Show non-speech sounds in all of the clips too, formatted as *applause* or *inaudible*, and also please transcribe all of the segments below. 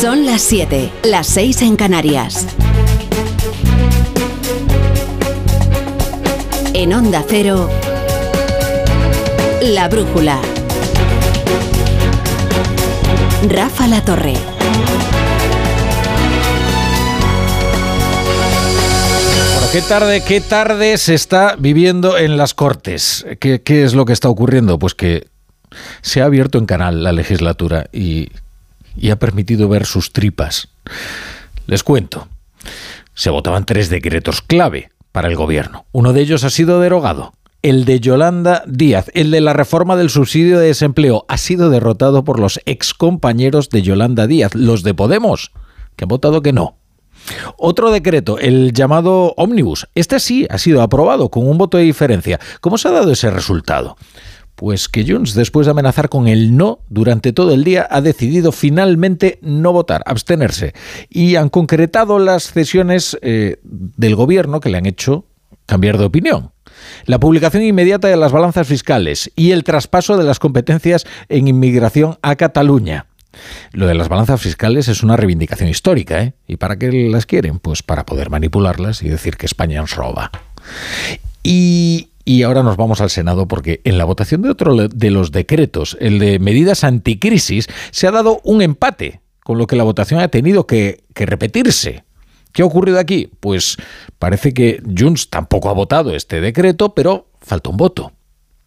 Son las 7, las 6 en Canarias. En Onda Cero, La Brújula. Rafa La Torre. qué tarde, qué tarde se está viviendo en las Cortes. ¿Qué, ¿Qué, es lo que está ocurriendo? Pues que se ha abierto en canal la legislatura y, y ha permitido ver sus tripas. Les cuento. Se votaban tres decretos clave para el gobierno. Uno de ellos ha sido derogado. El de Yolanda Díaz, el de la reforma del subsidio de desempleo, ha sido derrotado por los excompañeros de Yolanda Díaz, los de Podemos, que han votado que no. Otro decreto, el llamado Omnibus. Este sí ha sido aprobado con un voto de diferencia. ¿Cómo se ha dado ese resultado? Pues que Junts, después de amenazar con el no durante todo el día, ha decidido finalmente no votar, abstenerse. Y han concretado las cesiones eh, del gobierno que le han hecho cambiar de opinión. La publicación inmediata de las balanzas fiscales y el traspaso de las competencias en inmigración a Cataluña. Lo de las balanzas fiscales es una reivindicación histórica, ¿eh? ¿Y para qué las quieren? Pues para poder manipularlas y decir que España nos roba. Y, y ahora nos vamos al Senado porque en la votación de otro de los decretos, el de medidas anticrisis, se ha dado un empate, con lo que la votación ha tenido que, repetirse. ¿Qué ha ocurrido aquí? Pues parece que Junts tampoco ha votado este decreto, pero falta un voto.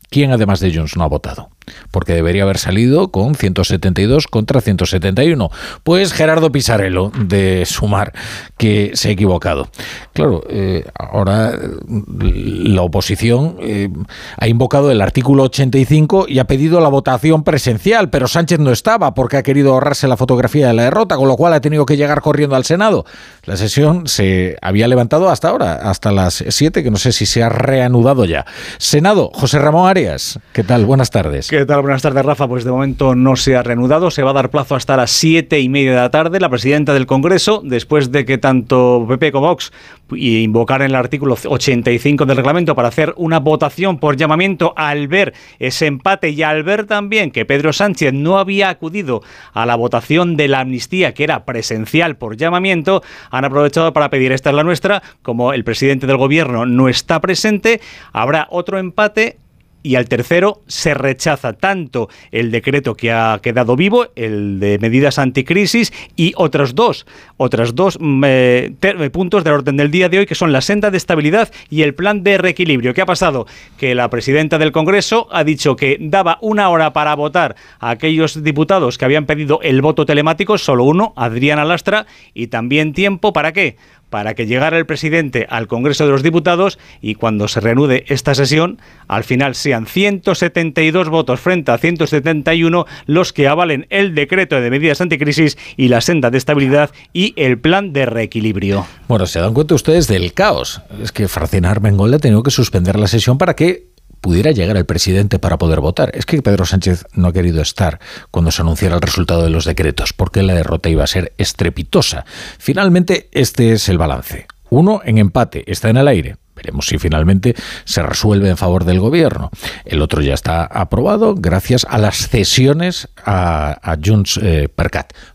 ¿Quién además de Junts no ha votado? Porque debería haber salido con 172 contra 171. Pues Gerardo Pisarello de Sumar, que se ha equivocado. Claro, eh, ahora la oposición eh, ha invocado el artículo 85 y ha pedido la votación presencial, pero Sánchez no estaba porque ha querido ahorrarse la fotografía de la derrota, con lo cual ha tenido que llegar corriendo al Senado. La sesión se había levantado hasta ahora, hasta las 7, que no sé si se ha reanudado ya. Senado, José Ramón Arias, ¿qué tal? Buenas tardes. ¿Qué tal? Buenas tardes, Rafa. Pues de momento no se ha reanudado. Se va a dar plazo hasta las siete y media de la tarde. La presidenta del Congreso, después de que tanto PP como Vox invocaran el artículo 85 del reglamento para hacer una votación por llamamiento al ver ese empate y al ver también que Pedro Sánchez no había acudido a la votación de la amnistía, que era presencial por llamamiento, han aprovechado para pedir esta es la nuestra. Como el presidente del gobierno no está presente, habrá otro empate y al tercero se rechaza tanto el decreto que ha quedado vivo, el de medidas anticrisis, y otros dos, otros dos mm, eh, puntos del orden del día de hoy, que son la senda de estabilidad y el plan de reequilibrio. ¿Qué ha pasado? Que la presidenta del Congreso ha dicho que daba una hora para votar a aquellos diputados que habían pedido el voto telemático, solo uno, Adriana Lastra, y también tiempo para qué? Para que llegara el presidente al Congreso de los Diputados y cuando se reanude esta sesión, al final sean 172 votos frente a 171 los que avalen el decreto de medidas anticrisis y la senda de estabilidad y el plan de reequilibrio. Bueno, se dan cuenta ustedes del caos. Es que Francina Armengol ha tenido que suspender la sesión para que pudiera llegar el presidente para poder votar. Es que Pedro Sánchez no ha querido estar cuando se anunciara el resultado de los decretos, porque la derrota iba a ser estrepitosa. Finalmente, este es el balance. Uno en empate, está en el aire. Veremos si finalmente se resuelve en favor del gobierno. El otro ya está aprobado gracias a las cesiones a, a Junts eh.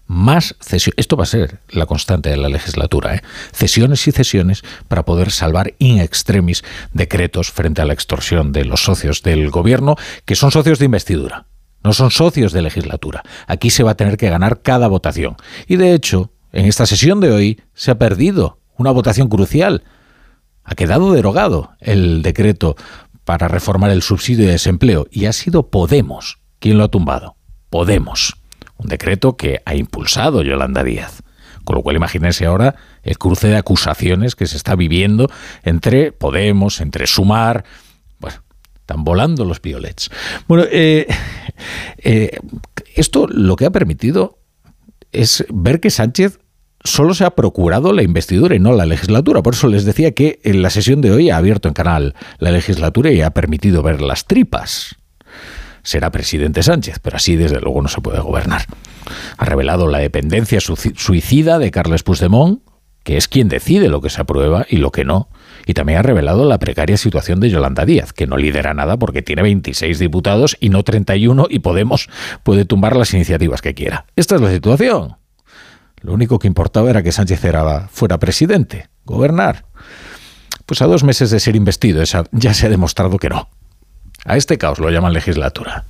Más cesiones. Esto va a ser la constante de la legislatura. ¿eh? Cesiones y cesiones para poder salvar in extremis decretos frente a la extorsión de los socios del gobierno, que son socios de investidura. No son socios de legislatura. Aquí se va a tener que ganar cada votación. Y de hecho, en esta sesión de hoy se ha perdido una votación crucial ha quedado derogado el decreto para reformar el subsidio de desempleo y ha sido Podemos quien lo ha tumbado. Podemos. Un decreto que ha impulsado Yolanda Díaz. Con lo cual imagínense ahora el cruce de acusaciones que se está viviendo entre Podemos, entre Sumar. Bueno, están volando los violets. Bueno, eh, eh, esto lo que ha permitido es ver que Sánchez solo se ha procurado la investidura y no la legislatura. Por eso les decía que en la sesión de hoy ha abierto en canal la legislatura y ha permitido ver las tripas. Será presidente Sánchez, pero así desde luego no se puede gobernar. Ha revelado la dependencia suicida de Carles Puigdemont, que es quien decide lo que se aprueba y lo que no. Y también ha revelado la precaria situación de Yolanda Díaz, que no lidera nada porque tiene 26 diputados y no 31 y Podemos puede tumbar las iniciativas que quiera. Esta es la situación. Lo único que importaba era que Sánchez era, fuera presidente, gobernar. Pues a dos meses de ser investido ya se ha demostrado que no. A este caos lo llaman legislatura.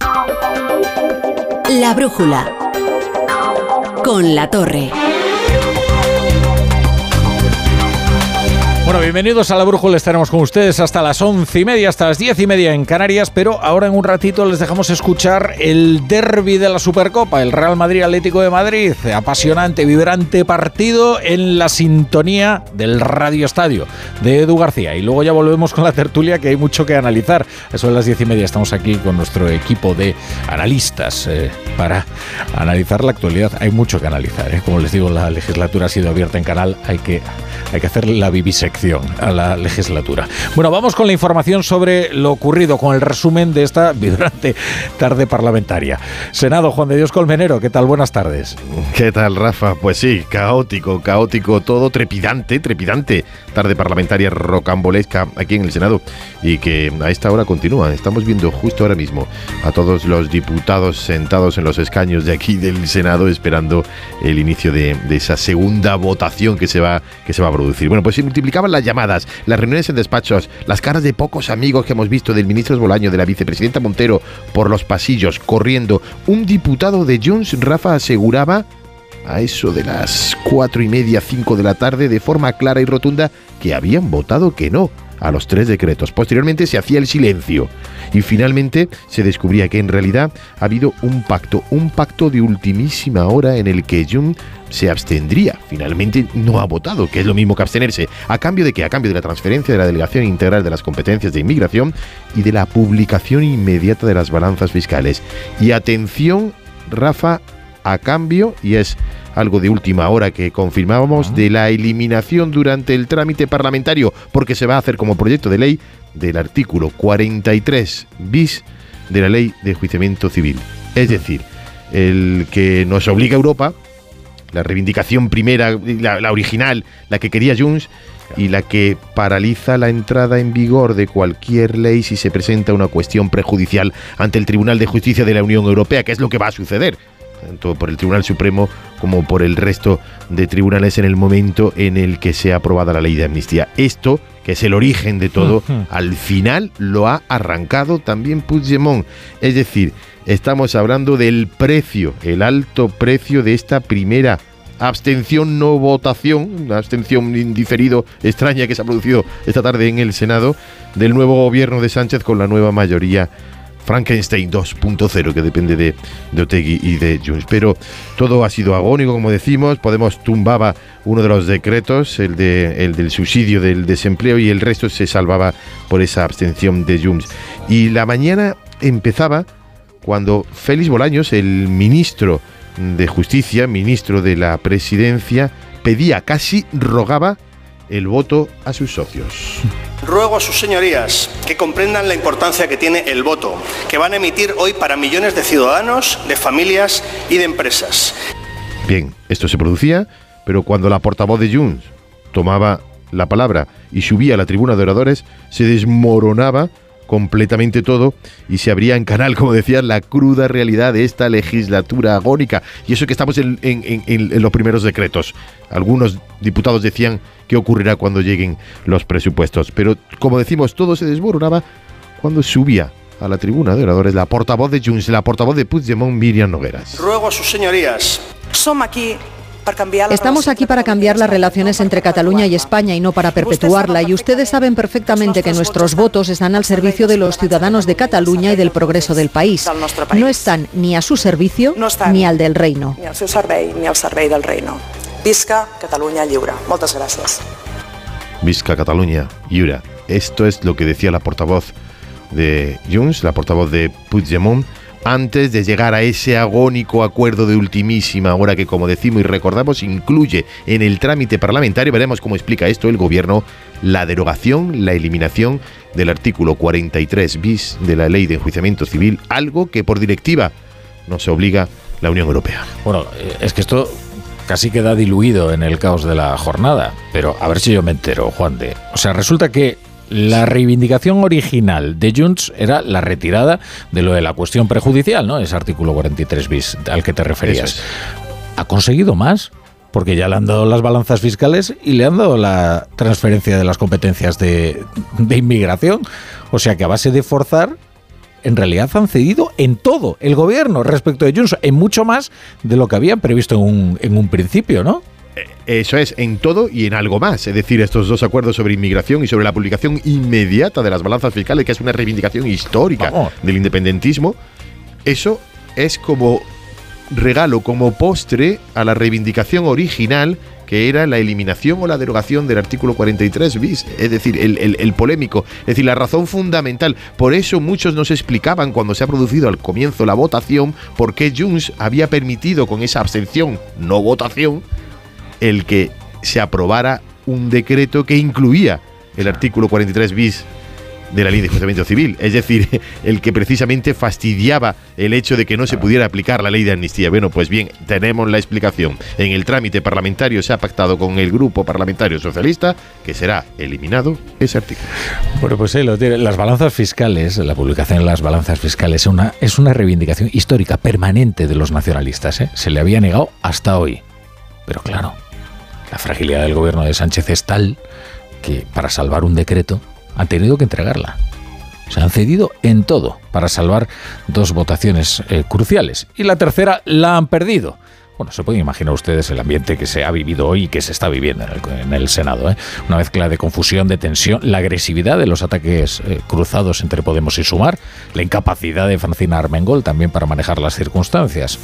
La brújula. Con la torre. Bueno, bienvenidos a la Brújula. Estaremos con ustedes hasta las once y media, hasta las diez y media en Canarias. Pero ahora en un ratito les dejamos escuchar el derby de la Supercopa, el Real Madrid Atlético de Madrid. Apasionante, vibrante partido en la sintonía del Radio Estadio de Edu García. Y luego ya volvemos con la tertulia, que hay mucho que analizar. Eso es las diez y media. Estamos aquí con nuestro equipo de analistas eh, para analizar la actualidad. Hay mucho que analizar. Eh. Como les digo, la legislatura ha sido abierta en canal. Hay que, hay que hacer la vivisección a la legislatura. Bueno, vamos con la información sobre lo ocurrido, con el resumen de esta vibrante tarde parlamentaria. Senado, Juan de Dios Colmenero, ¿qué tal? Buenas tardes. ¿Qué tal, Rafa? Pues sí, caótico, caótico, todo trepidante, trepidante. Tarde parlamentaria rocambolesca aquí en el Senado y que a esta hora continúa. Estamos viendo justo ahora mismo a todos los diputados sentados en los escaños de aquí del Senado esperando el inicio de, esa segunda votación que se va que se va a producir. Bueno, pues se multiplicaba las llamadas, las reuniones en despachos, las caras de pocos amigos que hemos visto del ministro Bolaño, de la vicepresidenta Montero, por los pasillos, corriendo. Un diputado de Junts, Rafa, aseguraba a eso de las cuatro y media, cinco de la tarde, de forma clara y rotunda, que habían votado que no a los tres decretos. Posteriormente se hacía el silencio y finalmente se descubría que en realidad ha habido un pacto, un pacto de ultimísima hora en el que Jung se abstendría. Finalmente no ha votado, que es lo mismo que abstenerse. ¿A cambio de qué? A cambio de la transferencia de la delegación integral de las competencias de inmigración y de la publicación inmediata de las balanzas fiscales. Y atención, Rafa, a cambio, y es algo de última hora que confirmábamos, de la eliminación durante el trámite parlamentario, porque se va a hacer como proyecto de ley del artículo 43 bis de la ley de juiciamiento civil. Es decir, el que nos obliga a Europa, la reivindicación primera, la, la original, la que quería Junts, y la que paraliza la entrada en vigor de cualquier ley si se presenta una cuestión prejudicial ante el Tribunal de Justicia de la Unión Europea, que es lo que va a suceder tanto por el Tribunal Supremo como por el resto de tribunales en el momento en el que sea aprobada la ley de amnistía. Esto, que es el origen de todo, al final lo ha arrancado también Puigdemont. Es decir, estamos hablando del precio, el alto precio de esta primera abstención no votación, una abstención indiferido extraña que se ha producido esta tarde en el Senado del nuevo gobierno de Sánchez con la nueva mayoría Frankenstein 2.0, que depende de, de Otegui y de Junts. Pero todo ha sido agónico, como decimos. Podemos tumbaba uno de los decretos, el, de, el del subsidio del desempleo, y el resto se salvaba por esa abstención de Junts. Y la mañana empezaba cuando Félix Bolaños, el ministro de Justicia, ministro de la Presidencia, pedía, casi rogaba el voto a sus socios. Ruego a sus señorías que comprendan la importancia que tiene el voto que van a emitir hoy para millones de ciudadanos, de familias y de empresas. Bien, esto se producía, pero cuando la portavoz de Junts tomaba la palabra y subía a la tribuna de oradores, se desmoronaba completamente todo y se abría en canal, como decía, la cruda realidad de esta legislatura agónica. Y eso que estamos en, los primeros decretos. Algunos diputados decían qué ocurrirá cuando lleguen los presupuestos. Pero como decimos, todo se desmoronaba cuando subía a la tribuna de oradores la portavoz de Junts, la portavoz de Puigdemont, Miriam Nogueras. Ruego a sus señorías. Somos aquí Estamos aquí para cambiar las relaciones entre Cataluña y España y no para perpetuarla. Y ustedes saben perfectamente que nuestros votos están al servicio de los ciudadanos de Cataluña y del progreso del país. No están ni a su servicio ni al del reino. Ni al seu servei ni al servei del reino. Visca Catalunya lliure. Moltes gràcies. Visca Catalunya lliure. Esto es lo que decía la portavoz de Junts, la portavoz de Puigdemont, antes de llegar a ese agónico acuerdo de ultimísima hora que, como decimos y recordamos, incluye en el trámite parlamentario, veremos cómo explica esto el gobierno, la derogación, la eliminación del artículo 43 bis de la ley de enjuiciamiento civil, algo que por directiva nos obliga la Unión Europea. Bueno, eh, es que esto casi queda diluido en el caos de la jornada, pero a ver si yo me entero, Juan de. O sea, resulta que la reivindicación original de Junts era la retirada de lo de la cuestión prejudicial, ¿no? Ese artículo 43 bis al que te referías. ¿Ha conseguido más? porque ya le han dado las balanzas fiscales y le han dado la transferencia de las competencias de, inmigración. O sea que a base de forzar, en realidad han cedido en todo el gobierno respecto de Junts, en mucho más de lo que habían previsto en un, en un principio, ¿no? Eh, eso es, en todo y en algo más. Es decir, estos dos acuerdos sobre inmigración y sobre la publicación inmediata de las balanzas fiscales, que es una reivindicación histórica del independentismo, eso es como regalo como postre a la reivindicación original que era la eliminación o la derogación del artículo 43 bis, es decir, el, polémico, es decir, la razón fundamental. Por eso muchos nos explicaban cuando se ha producido al comienzo la votación por qué Junts había permitido con esa abstención, no votación, el que se aprobara un decreto que incluía el artículo 43 bis de la ley de enjuiciamiento civil, es decir, *laughs* el que precisamente fastidiaba el hecho de que no se pudiera aplicar la ley de amnistía. Bueno, pues bien, tenemos la explicación. En el trámite parlamentario se ha pactado con el grupo parlamentario socialista que será eliminado ese artículo. Bueno, pues sí, las balanzas fiscales, la publicación de las balanzas fiscales es una, es una reivindicación histórica permanente de los nacionalistas. ¿eh? Se le había negado hasta hoy. Pero claro, la fragilidad del gobierno de Sánchez es tal que para salvar un decreto han tenido que entregarla. Se han cedido en todo para salvar dos votaciones eh, cruciales. Y la tercera la han perdido. Bueno, se pueden imaginar ustedes el ambiente que se ha vivido hoy y que se está viviendo en el, Senado. ¿eh? Una mezcla de confusión, de tensión, la agresividad de los ataques eh, cruzados entre Podemos y Sumar, la incapacidad de Francina Armengol también para manejar las circunstancias.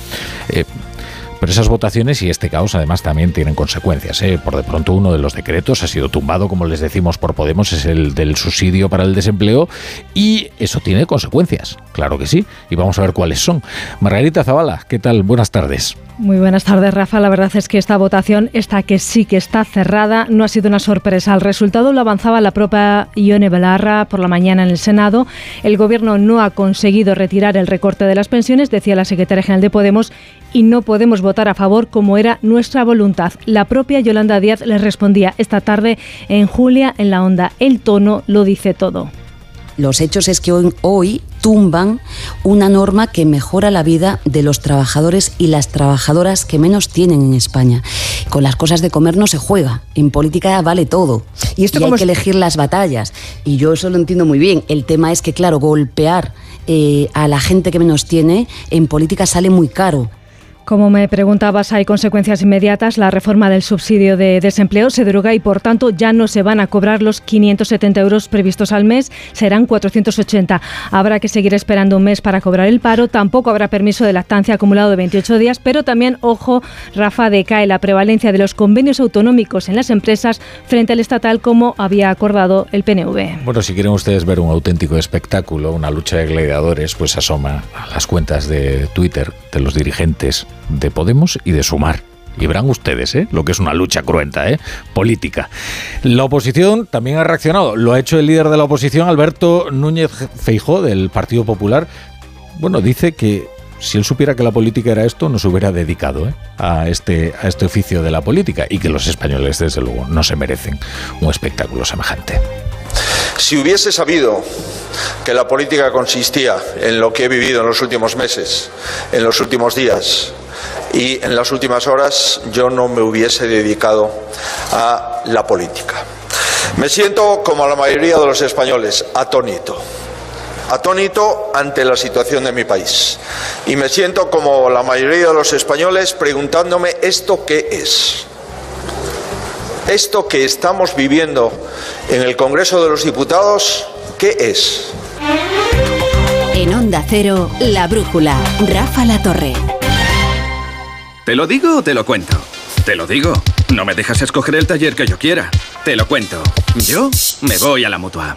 Pero esas votaciones y este caos además también tienen consecuencias. ¿eh? Por de pronto uno de los decretos ha sido tumbado, como les decimos por Podemos, es el del subsidio para el desempleo y eso tiene consecuencias, claro que sí. Y vamos a ver cuáles son. Margarita Zavala, ¿qué tal? Buenas tardes. Muy buenas tardes, Rafa. La verdad es que esta votación, esta que sí que está cerrada, no ha sido una sorpresa. El resultado lo avanzaba la propia Ione Belarra por la mañana en el Senado. El Gobierno no ha conseguido retirar el recorte de las pensiones, decía la secretaria general de Podemos, y no podemos votar a favor como era nuestra voluntad. La propia Yolanda Díaz les respondía esta tarde en Julia en la Onda. El tono lo dice todo. Los hechos es que hoy, tumban una norma que mejora la vida de los trabajadores y las trabajadoras que menos tienen en España. Con las cosas de comer no se juega. En política vale todo. Y, esto hay que elegir las batallas. Y yo eso lo entiendo muy bien. El tema es que, claro, golpear eh, a la gente que menos tiene en política sale muy caro. Como me preguntabas, hay consecuencias inmediatas. La reforma del subsidio de desempleo se deroga y, por tanto, ya no se van a cobrar los 570 euros previstos al mes, serán 480. Habrá que seguir esperando un mes para cobrar el paro. Tampoco habrá permiso de lactancia acumulado de 28 días, pero también, ojo, Rafa, decae la prevalencia de los convenios autonómicos en las empresas frente al estatal, como había acordado el PNV. Bueno, si quieren ustedes ver un auténtico espectáculo, una lucha de gladiadores, pues asoma a las cuentas de Twitter de los dirigentes de Podemos y de Sumar. Y verán ustedes, ¿eh? lo que es una lucha cruenta, ¿eh? política. La oposición también ha reaccionado. Lo ha hecho el líder de la oposición, Alberto Núñez Feijó, del Partido Popular. Bueno, dice que si él supiera que la política era esto, no se hubiera dedicado ¿eh? a, este, a este oficio de la política y que los españoles, desde luego, no se merecen un espectáculo semejante. Si hubiese sabido que la política consistía en lo que he vivido en los últimos meses, en los últimos días, y en las últimas horas yo no me hubiese dedicado a la política. Me siento, como la mayoría de los españoles, atónito. Atónito ante la situación de mi país. Y me siento, como la mayoría de los españoles, preguntándome esto qué es. Esto que estamos viviendo en el Congreso de los Diputados, ¿qué es? En Onda Cero, La Brújula, Rafa La Torre. ¿Te lo digo o te lo cuento? Te lo digo. No me dejas escoger el taller que yo quiera. Te lo cuento. Yo me voy a la mutua.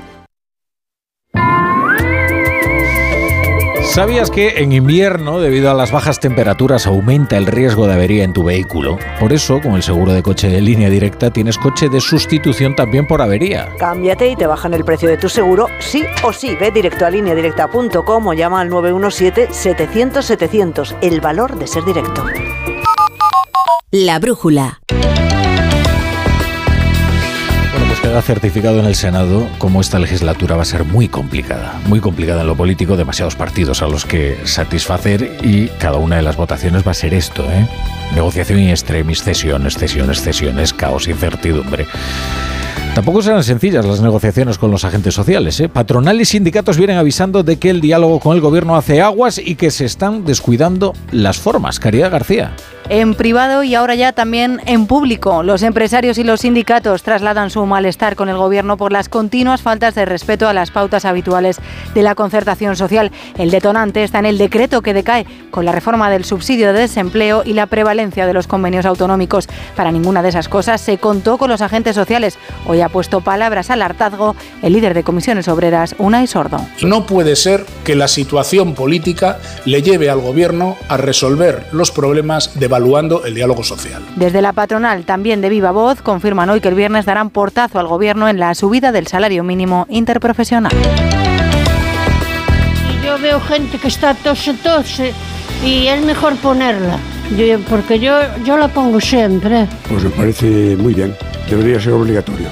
¿Sabías que en invierno, debido a las bajas temperaturas, aumenta el riesgo de avería en tu vehículo? Por eso, con el seguro de coche de línea directa, tienes coche de sustitución también por avería. Cámbiate y te bajan el precio de tu seguro, sí o sí. Ve directo a lineadirecta.com o llama al 917-700-700. El valor de ser directo. La brújula. Queda certificado en el Senado como esta legislatura va a ser muy complicada, muy complicada en lo político, demasiados partidos a los que satisfacer y cada una de las votaciones va a ser esto, ¿eh? Negociación y extremis, cesiones, cesiones, cesiones, caos, incertidumbre. Tampoco serán sencillas las negociaciones con los agentes sociales. ¿eh? Patronal y sindicatos vienen avisando de que el diálogo con el gobierno hace aguas y que se están descuidando las formas. Caridad García en privado y ahora ya también en público. Los empresarios y los sindicatos trasladan su malestar con el gobierno por las continuas faltas de respeto a las pautas habituales de la concertación social. El detonante está en el decreto que decae con la reforma del subsidio de desempleo y la prevalencia de los convenios autonómicos. Para ninguna de esas cosas se contó con los agentes sociales. Hoy ha puesto palabras al hartazgo el líder de comisiones obreras, Unai Sordo. No puede ser que la situación política le lleve al gobierno a resolver los problemas de evaluando el diálogo social. Desde la patronal, también de viva voz, confirman hoy que el viernes darán portazo al gobierno en la subida del salario mínimo interprofesional. Yo veo gente que está tose, tose y es mejor ponerla, porque yo, yo la pongo siempre. Pues me parece muy bien, debería ser obligatorio.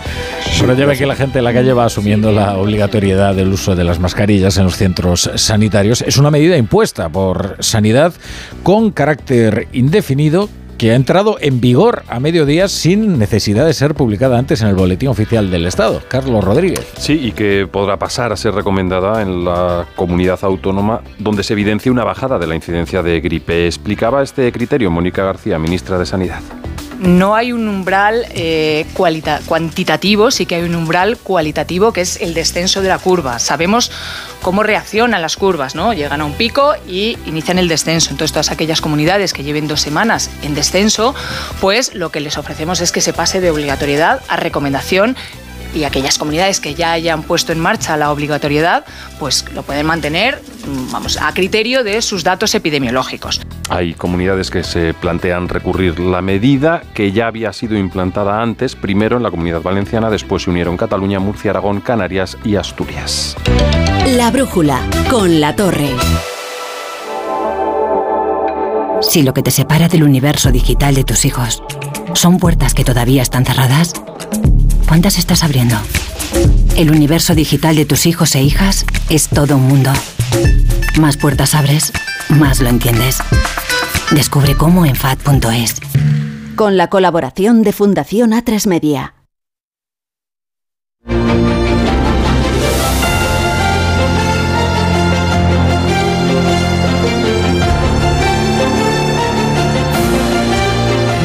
Bueno, ya ve que la gente en la calle va asumiendo la obligatoriedad del uso de las mascarillas en los centros sanitarios. Es una medida impuesta por Sanidad con carácter indefinido que ha entrado en vigor a mediodía sin necesidad de ser publicada antes en el Boletín Oficial del Estado. Carlos Rodríguez. Sí, y que podrá pasar a ser recomendada en la comunidad autónoma donde se evidencia una bajada de la incidencia de gripe. Explicaba este criterio Mónica García, ministra de Sanidad no hay un umbral eh, cuantitativo, sí que hay un umbral cualitativo que es el descenso de la curva. Sabemos cómo reaccionan las curvas, ¿no? Llegan a un pico y inician el descenso. Entonces, todas aquellas comunidades que lleven dos semanas en descenso, pues lo que les ofrecemos es que se pase de obligatoriedad a recomendación y aquellas comunidades que ya hayan puesto en marcha la obligatoriedad, pues lo pueden mantener, mm, vamos, a criterio de sus datos epidemiológicos. Hay comunidades que se plantean recurrir la medida que ya había sido implantada antes, primero en la Comunidad Valenciana, después se unieron Cataluña, Murcia, Aragón, Canarias y Asturias. La brújula con la torre. Si lo que te separa del universo digital de tus hijos son puertas que todavía están cerradas, ¿Cuántas estás abriendo? El universo digital de tus hijos e hijas es todo un mundo. Más puertas abres, más lo entiendes. Descubre cómo en FAD.es. Con la colaboración de Fundación A3 Media.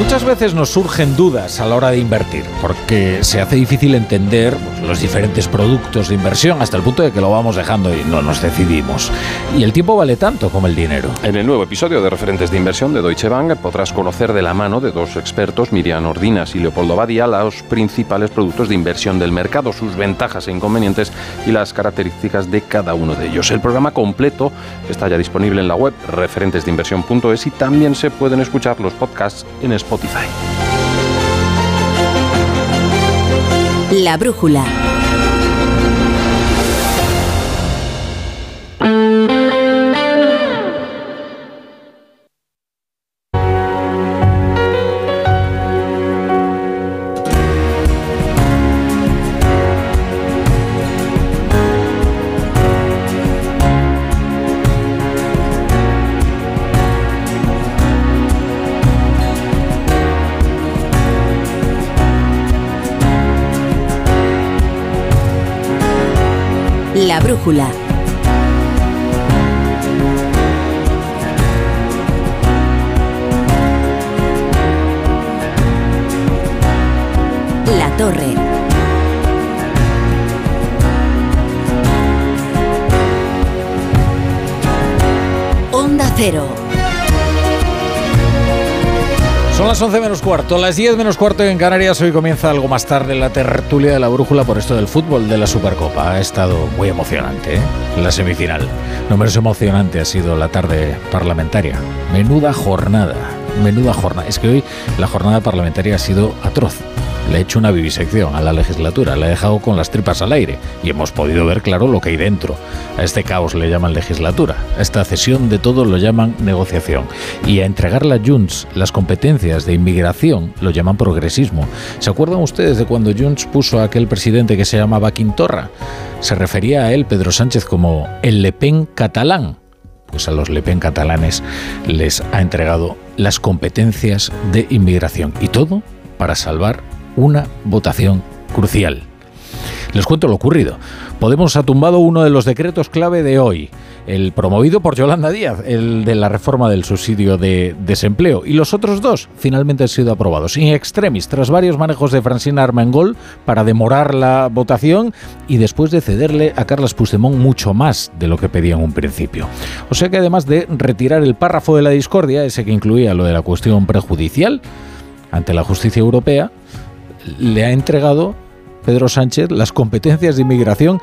Muchas veces nos surgen dudas a la hora de invertir, porque se hace difícil entender pues, los diferentes productos de inversión hasta el punto de que lo vamos dejando y no nos decidimos. Y el tiempo vale tanto como el dinero. En el nuevo episodio de Referentes de Inversión de Deutsche Bank podrás conocer de la mano de dos expertos, Miriam Ordinas y Leopoldo Badia, los principales productos de inversión del mercado, sus ventajas e inconvenientes y las características de cada uno de ellos. El programa completo está ya disponible en la web referentesdeinversión.es y también se pueden escuchar los podcasts en Spotify. La brújula. Brújula. Son las 11 menos cuarto, las 10 menos cuarto en Canarias. Hoy comienza algo más tarde la tertulia de la brújula por esto del fútbol de la Supercopa. Ha estado muy emocionante, ¿eh? La semifinal. No menos emocionante ha sido la tarde parlamentaria. Menuda jornada, menuda jornada. Es que hoy la jornada parlamentaria ha sido atroz. Le he hecho una vivisección a la legislatura, la he dejado con las tripas al aire y hemos podido ver claro lo que hay dentro. A este caos le llaman legislatura, a esta cesión de todo lo llaman negociación y a entregarle a Junts las competencias de inmigración lo llaman progresismo. ¿Se acuerdan ustedes de cuando Junts puso a aquel presidente que se llamaba Quintorra? Se refería a él, Pedro Sánchez, como el Le Pen catalán pues a los Le Pen catalanes les ha entregado las competencias de inmigración y todo para salvar una votación crucial. Les cuento lo ocurrido. Podemos ha tumbado uno de los decretos clave de hoy, el promovido por Yolanda Díaz, el de la reforma del subsidio de desempleo, y los otros dos finalmente han sido aprobados, in extremis, tras varios manejos de Francina Armengol para demorar la votación y después de cederle a Carles Puigdemont mucho más de lo que pedía en un principio. O sea que además de retirar el párrafo de la discordia, ese que incluía lo de la cuestión prejudicial ante la justicia europea, le ha entregado Pedro Sánchez las competencias de inmigración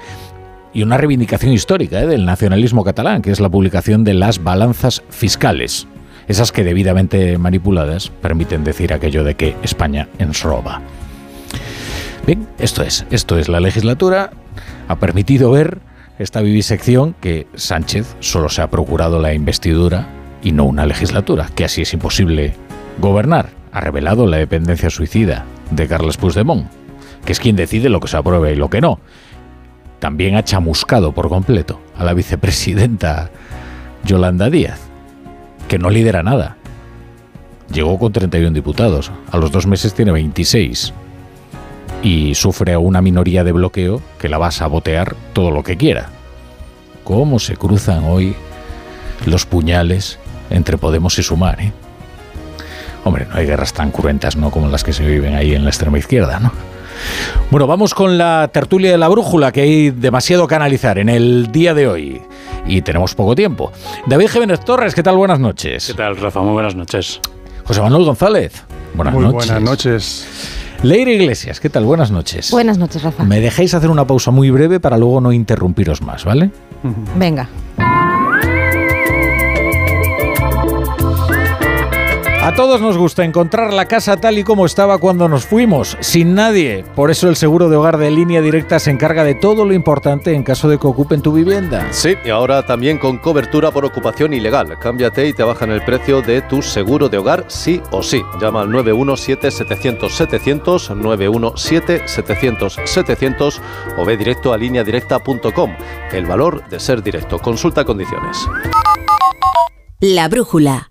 y una reivindicación histórica ¿eh? del nacionalismo catalán, que es la publicación de las balanzas fiscales. Esas que debidamente manipuladas permiten decir aquello de que España ens roba. Bien, esto es, esto es la legislatura. Ha permitido ver esta vivisección que Sánchez solo se ha procurado la investidura y no una legislatura, que así es imposible gobernar. Ha revelado la dependencia suicida de Carles Puigdemont, que es quien decide lo que se apruebe y lo que no. También ha chamuscado por completo a la vicepresidenta Yolanda Díaz, que no lidera nada. Llegó con 31 diputados, a los dos meses tiene 26 y sufre una minoría de bloqueo que la va a sabotear todo lo que quiera. ¿Cómo se cruzan hoy los puñales entre Podemos y Sumar? Eh? Hombre, no hay guerras tan cruentas, ¿no? Como las que se viven ahí en la extrema izquierda, ¿no? Bueno, vamos con la tertulia de la brújula, que hay demasiado que analizar en el día de hoy. Y tenemos poco tiempo. David Jiménez Torres, ¿qué tal? Buenas noches. ¿Qué tal, Rafa? Muy buenas noches. José Manuel González. Buenas Muy noches. buenas noches. Leire Iglesias, ¿qué tal? Buenas noches. Buenas noches, Rafa. Me dejáis hacer una pausa muy breve para luego no interrumpiros más, ¿vale? Venga. A todos nos gusta encontrar la casa tal y como estaba cuando nos fuimos, sin nadie. Por eso el seguro de hogar de línea directa se encarga de todo lo importante en caso de que ocupen tu vivienda. Sí, y ahora también con cobertura por ocupación ilegal. Cámbiate y te bajan el precio de tu seguro de hogar sí o sí. Llama al 917-700-700, 917-700-700 o ve directo a lineadirecta.com. El valor de ser directo. Consulta condiciones. La brújula.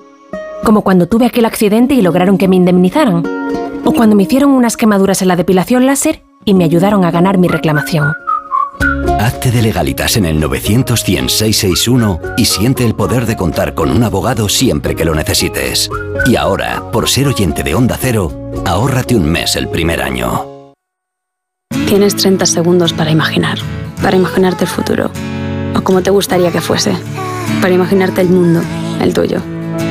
Como cuando tuve aquel accidente y lograron que me indemnizaran. O cuando me hicieron unas quemaduras en la depilación láser y me ayudaron a ganar mi reclamación. Hazte de legalitas en el 900 y siente el poder de contar con un abogado siempre que lo necesites. Y ahora, por ser oyente de Onda Cero, ahórrate un mes el primer año. Tienes 30 segundos para imaginar, para imaginarte el futuro, o como te gustaría que fuese, para imaginarte el mundo, el tuyo,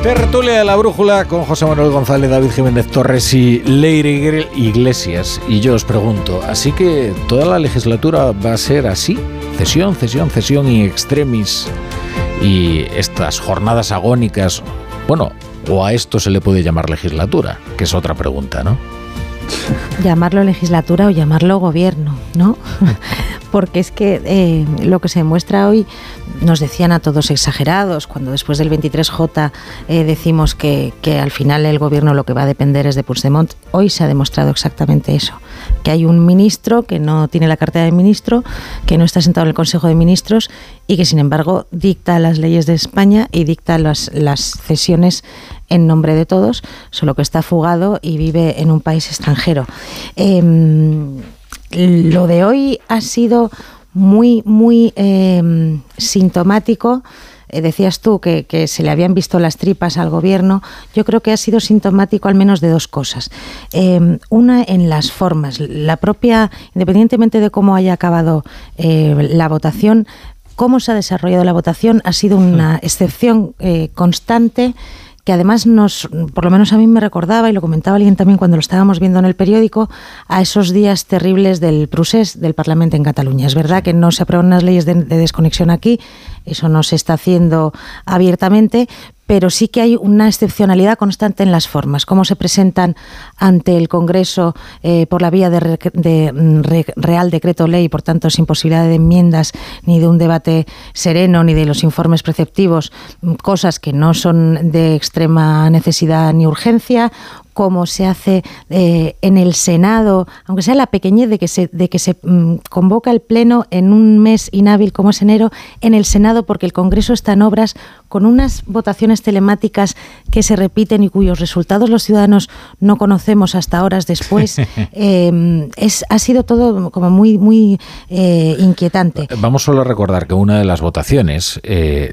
Tertulia la Brújula con José Manuel González, David Jiménez Torres y Leire Iglesias. Y yo os pregunto, ¿así que toda la legislatura va a ser así? Cesión, cesión, cesión y extremis. Y estas jornadas agónicas, bueno, o a esto se le puede llamar legislatura, que es otra pregunta, ¿no? Llamarlo legislatura o llamarlo gobierno, ¿no? *laughs* Porque es que eh, lo que se demuestra hoy, nos decían a todos exagerados, cuando después del 23J eh, decimos que, que, al final el gobierno lo que va a depender es de Puigdemont, hoy se ha demostrado exactamente eso, que hay un ministro que no tiene la cartera de ministro, que no está sentado en el Consejo de Ministros y que sin embargo dicta las leyes de España y dicta las, las cesiones en nombre de todos, solo que está fugado y vive en un país extranjero. Em, lo de hoy ha sido muy, muy em, sintomático. Eh, decías tú que, se le habían visto las tripas al gobierno. Yo creo que ha sido sintomático al menos de dos cosas. Em, una en las formas. La propia, independientemente de cómo haya acabado eh, la votación, cómo se ha desarrollado la votación ha sido una excepción eh, constante que además nos, por lo menos a mí me recordaba, y lo comentaba alguien también cuando lo estábamos viendo en el periódico, a esos días terribles del procés del Parlamento en Cataluña. Es verdad que no se aprueban unas leyes de desconexión aquí, eso no se está haciendo abiertamente, pero sí que hay una excepcionalidad constante en las formas, cómo se presentan ante el Congreso eh, por la vía de, mm, Real Decreto Ley, por tanto sin posibilidad de enmiendas ni de un debate sereno ni de los informes preceptivos, mm, cosas que no son de extrema necesidad ni urgencia, cómo se hace eh, en el Senado, aunque sea la pequeñez de que se, de que se mm, convoca el Pleno en un mes inhábil como es enero, en el Senado, porque el Congreso está en obras con unas votaciones telemáticas que se repiten y cuyos resultados los ciudadanos no conocemos hasta horas después. *laughs* Eh, es, ha sido todo como muy, muy eh, inquietante. Vamos solo a recordar que una de las votaciones,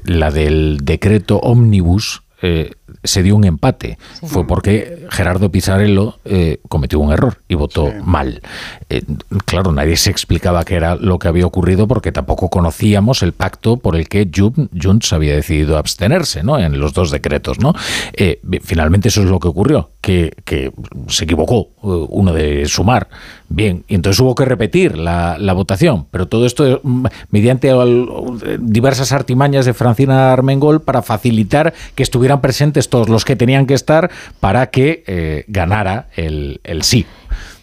la del decreto ómnibus, se dio un empate. Fue porque Gerardo Pizarello eh, cometió un error y votó mal. Eh, claro, nadie se explicaba qué era lo que había ocurrido porque tampoco conocíamos el pacto por el que Junts había decidido abstenerse ¿no? en los dos decretos. ¿no? Eh, finalmente eso es lo que ocurrió, que, se equivocó uno de sumar. Bien, y entonces hubo que repetir la, votación, pero todo esto mm, mediante diversas artimañas de Francina Armengol para facilitar que estuvieran presentes todos los que tenían que estar para que ganara el, el sí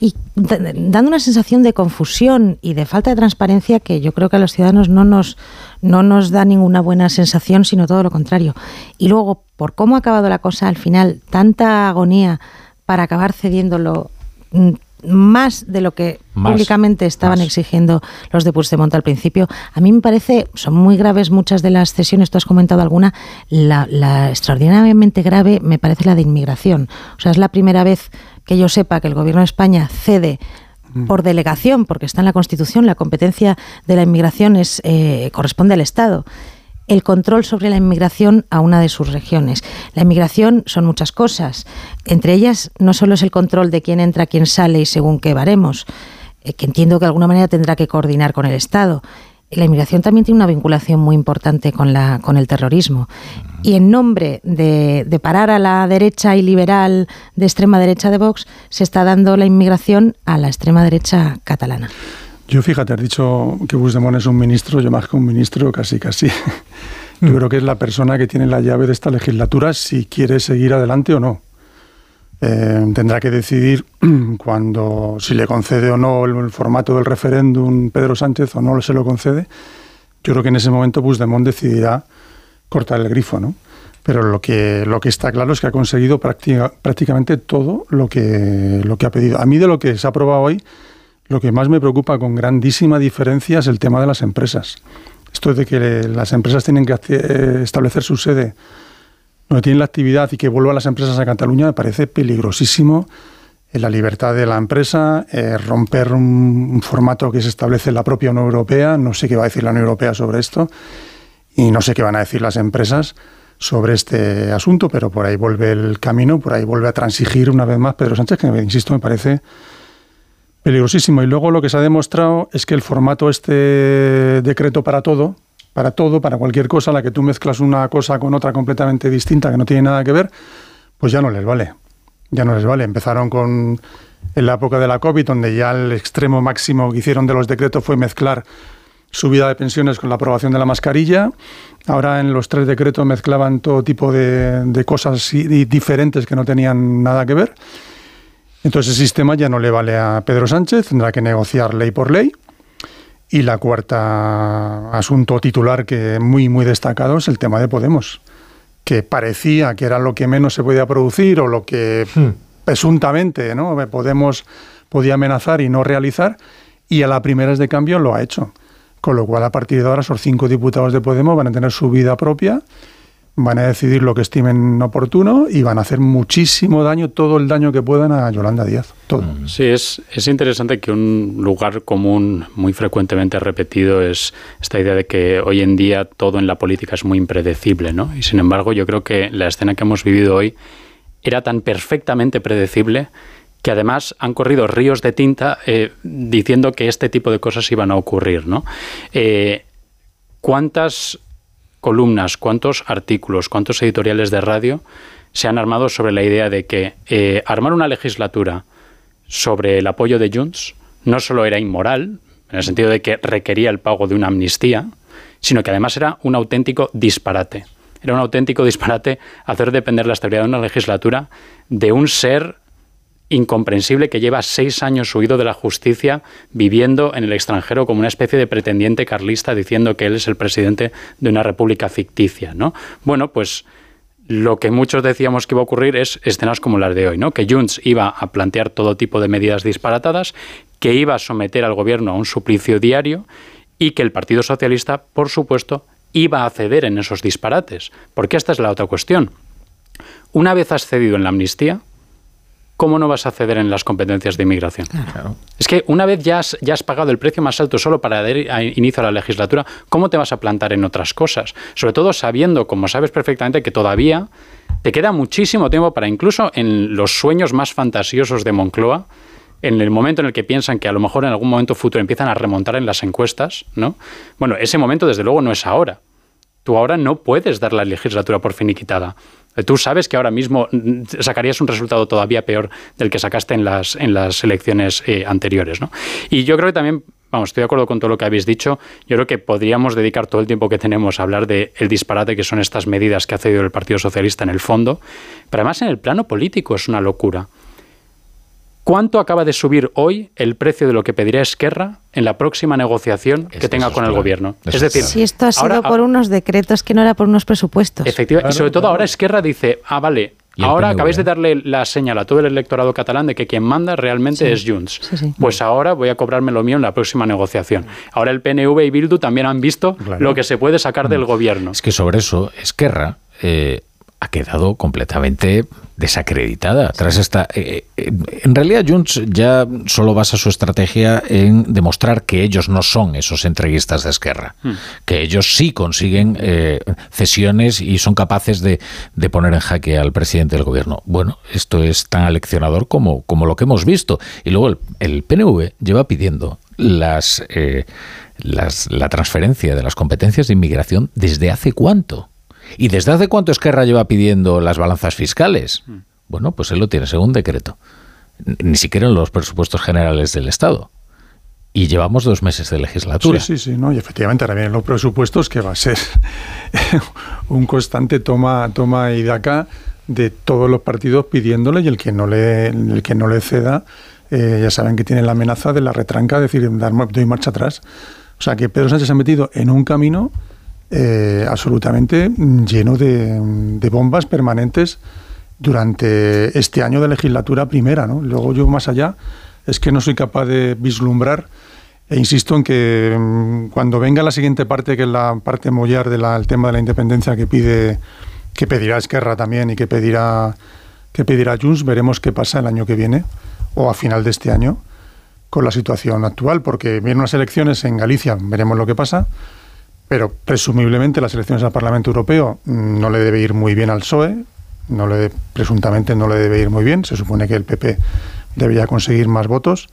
y dando una sensación de confusión y de falta de transparencia que yo creo que a los ciudadanos no nos, no nos da ninguna buena sensación, sino todo lo contrario. Y luego, por cómo ha acabado la cosa al final, tanta agonía para acabar cediéndolo mm, más de lo que públicamente estaban exigiendo los de Puigdemont al principio. A mí me parece, son muy graves muchas de las cesiones, tú has comentado alguna, la, la extraordinariamente grave me parece la de inmigración. O sea, es la primera vez que yo sepa que el Gobierno de España cede mm. por delegación, porque está en la Constitución, la competencia de la inmigración es, eh, corresponde al Estado. El control sobre la inmigración a una de sus regiones. La inmigración son muchas cosas. Entre ellas, no solo es el control de quién entra, quién sale y según qué baremos, eh, que entiendo que de alguna manera tendrá que coordinar con el Estado. La inmigración también tiene una vinculación muy importante con, la, con el terrorismo. Y en nombre de, de parar a la derecha y liberal de extrema derecha de Vox, se está dando la inmigración a la extrema derecha catalana. Yo fíjate, has dicho que Puigdemont es un ministro, yo más que un ministro, casi casi. *laughs* Yo Mm. creo que es la persona que tiene la llave de esta legislatura si quiere seguir adelante o no. Eh, tendrá que decidir *clears throat* cuando si le concede o no el, el formato del referéndum Pedro Sánchez o no se lo concede. Yo creo que en ese momento Puigdemont decidirá cortar el grifo, ¿no? Pero lo que, lo que está claro es que ha conseguido práctica- prácticamente todo lo que, lo que ha pedido. A mí de lo que se ha aprobado hoy, lo que más me preocupa con grandísima diferencia es el tema de las empresas. Esto de que las empresas tienen que eh, establecer su sede donde tienen la actividad y que vuelvan las empresas a Cataluña me parece peligrosísimo. Eh, La libertad de la empresa, eh, romper un, un formato que se establece en la propia Unión Europea. No sé qué va a decir la Unión Europea sobre esto y no sé qué van a decir las empresas sobre este asunto, pero por ahí vuelve el camino, por ahí vuelve a transigir una vez más Pedro Sánchez, que insisto, me parece peligrosísimo. Y luego lo que se ha demostrado es que el formato este decreto para todo, para todo, para cualquier cosa, la que tú mezclas una cosa con otra completamente distinta que no tiene nada que ver, pues ya no les vale. Ya no les vale. Empezaron con en la época de la COVID, donde ya el extremo máximo que hicieron de los decretos fue mezclar subida de pensiones con la aprobación de la mascarilla. Ahora en los tres decretos mezclaban todo tipo de, de cosas diferentes que no tenían nada que ver. Entonces el sistema ya no le vale a Pedro Sánchez, tendrá que negociar ley por ley. Y la cuarta asunto titular que muy muy destacado es el tema de Podemos, que parecía que era lo que menos se podía producir o lo que presuntamente ¿no? Podemos podía amenazar y no realizar, y a la primeras de cambio lo ha hecho. Con lo cual, a partir de ahora, esos cinco diputados de Podemos van a tener su vida propia, van a decidir lo que estimen oportuno y van a hacer muchísimo daño, todo el daño que puedan a Yolanda Díaz. Todo. Sí, es, es interesante que un lugar común muy frecuentemente repetido es esta idea de que hoy en día todo en la política es muy impredecible, ¿no? Y sin embargo, yo creo que la escena que hemos vivido hoy era tan perfectamente predecible que además han corrido ríos de tinta eh, diciendo que este tipo de cosas iban a ocurrir, ¿no? Eh, ¿Cuántas columnas, cuántos artículos, cuántos editoriales de radio se han armado sobre la idea de que eh, armar una legislatura sobre el apoyo de Junts no solo era inmoral, en el sentido de que requería el pago de una amnistía, sino que además era un auténtico disparate. Era un auténtico disparate hacer depender la estabilidad de una legislatura de un ser incomprensible que lleva seis años huido de la justicia, viviendo en el extranjero como una especie de pretendiente carlista, diciendo que él es el presidente de una república ficticia, ¿no? Bueno, pues lo que muchos decíamos que iba a ocurrir es escenas como las de hoy, ¿no? Que Junts iba a plantear todo tipo de medidas disparatadas, que iba a someter al gobierno a un suplicio diario y que el Partido Socialista, por supuesto, iba a ceder en esos disparates. Porque esta es la otra cuestión. Una vez has cedido en la amnistía, ¿cómo no vas a ceder en las competencias de inmigración? Es que una vez ya has, ya has pagado el precio más alto solo para dar inicio a la legislatura, ¿cómo te vas a plantar en otras cosas? Sobre todo sabiendo, como sabes perfectamente, que todavía te queda muchísimo tiempo para incluso en los sueños más fantasiosos de Moncloa, en el momento en el que piensan que a lo mejor en algún momento futuro empiezan a remontar en las encuestas, ¿no? Bueno, ese momento desde luego no es ahora. Tú ahora no puedes dar la legislatura por finiquitada. Tú sabes que ahora mismo mm, sacarías un resultado todavía peor del que sacaste en las, en las elecciones eh, anteriores. ¿no? Y yo creo que también, vamos, estoy de acuerdo con todo lo que habéis dicho. Yo creo que podríamos dedicar todo el tiempo que tenemos a hablar del el disparate que son estas medidas que ha cedido el Partido Socialista en el fondo. Pero además en el plano político es una locura. ¿Cuánto acaba de subir hoy el precio de lo que pedirá Esquerra en la próxima negociación que tenga con el gobierno? Es decir, si esto ha sido ahora- por unos decretos que no era por unos presupuestos. Efectivamente, y sobre todo ahora Esquerra dice, ah, vale, ahora PNV, acabáis de darle la señal a todo el electorado catalán de que quien manda realmente Sí. es Junts. Sí, sí. Pues ahora voy a cobrarme lo mío en la próxima negociación. Ahora el PNV y Bildu también han visto lo que se puede sacar del gobierno. Es que sobre eso, Esquerra eh, ha quedado completamente desacreditada. Tras esta, eh, eh, en realidad, Junts ya solo basa su estrategia en demostrar que ellos no son esos entreguistas de Esquerra, Hmm. que ellos sí consiguen eh, cesiones y son capaces de, de poner en jaque al presidente del gobierno. Bueno, esto es tan aleccionador como, como lo que hemos visto. Y luego el, el PNV lleva pidiendo las, las, la transferencia de las competencias de inmigración desde hace cuánto. ¿Y desde hace cuánto Esquerra lleva pidiendo las balanzas fiscales? Bueno, pues él lo tiene según decreto. Ni siquiera en los presupuestos generales del Estado. Y llevamos dos meses de legislatura. Sí, sí, sí, ¿no? Y efectivamente ahora vienen los presupuestos que va a ser *laughs* un constante toma, toma y daca de todos los partidos pidiéndole y el que no le, el que no le ceda, eh, ya saben que tiene la amenaza de la retranca, es decir, dar, doy marcha atrás. O sea que Pedro Sánchez se ha metido en un camino eh, absolutamente lleno de, de bombas permanentes durante este año de legislatura primera, ¿no? Luego yo más allá es que no soy capaz de vislumbrar e insisto en que mm, cuando venga la siguiente parte, que es la parte mollar del tema de la independencia que pide, que pedirá Esquerra también y que pedirá que pedirá Junts, veremos qué pasa el año que viene o a final de este año con la situación actual, porque vienen unas elecciones en Galicia, veremos lo que pasa, pero presumiblemente las elecciones al Parlamento Europeo mm, no le debe ir muy bien al PSOE, no le, presuntamente no le debe ir muy bien, se supone que el PP debería conseguir más votos,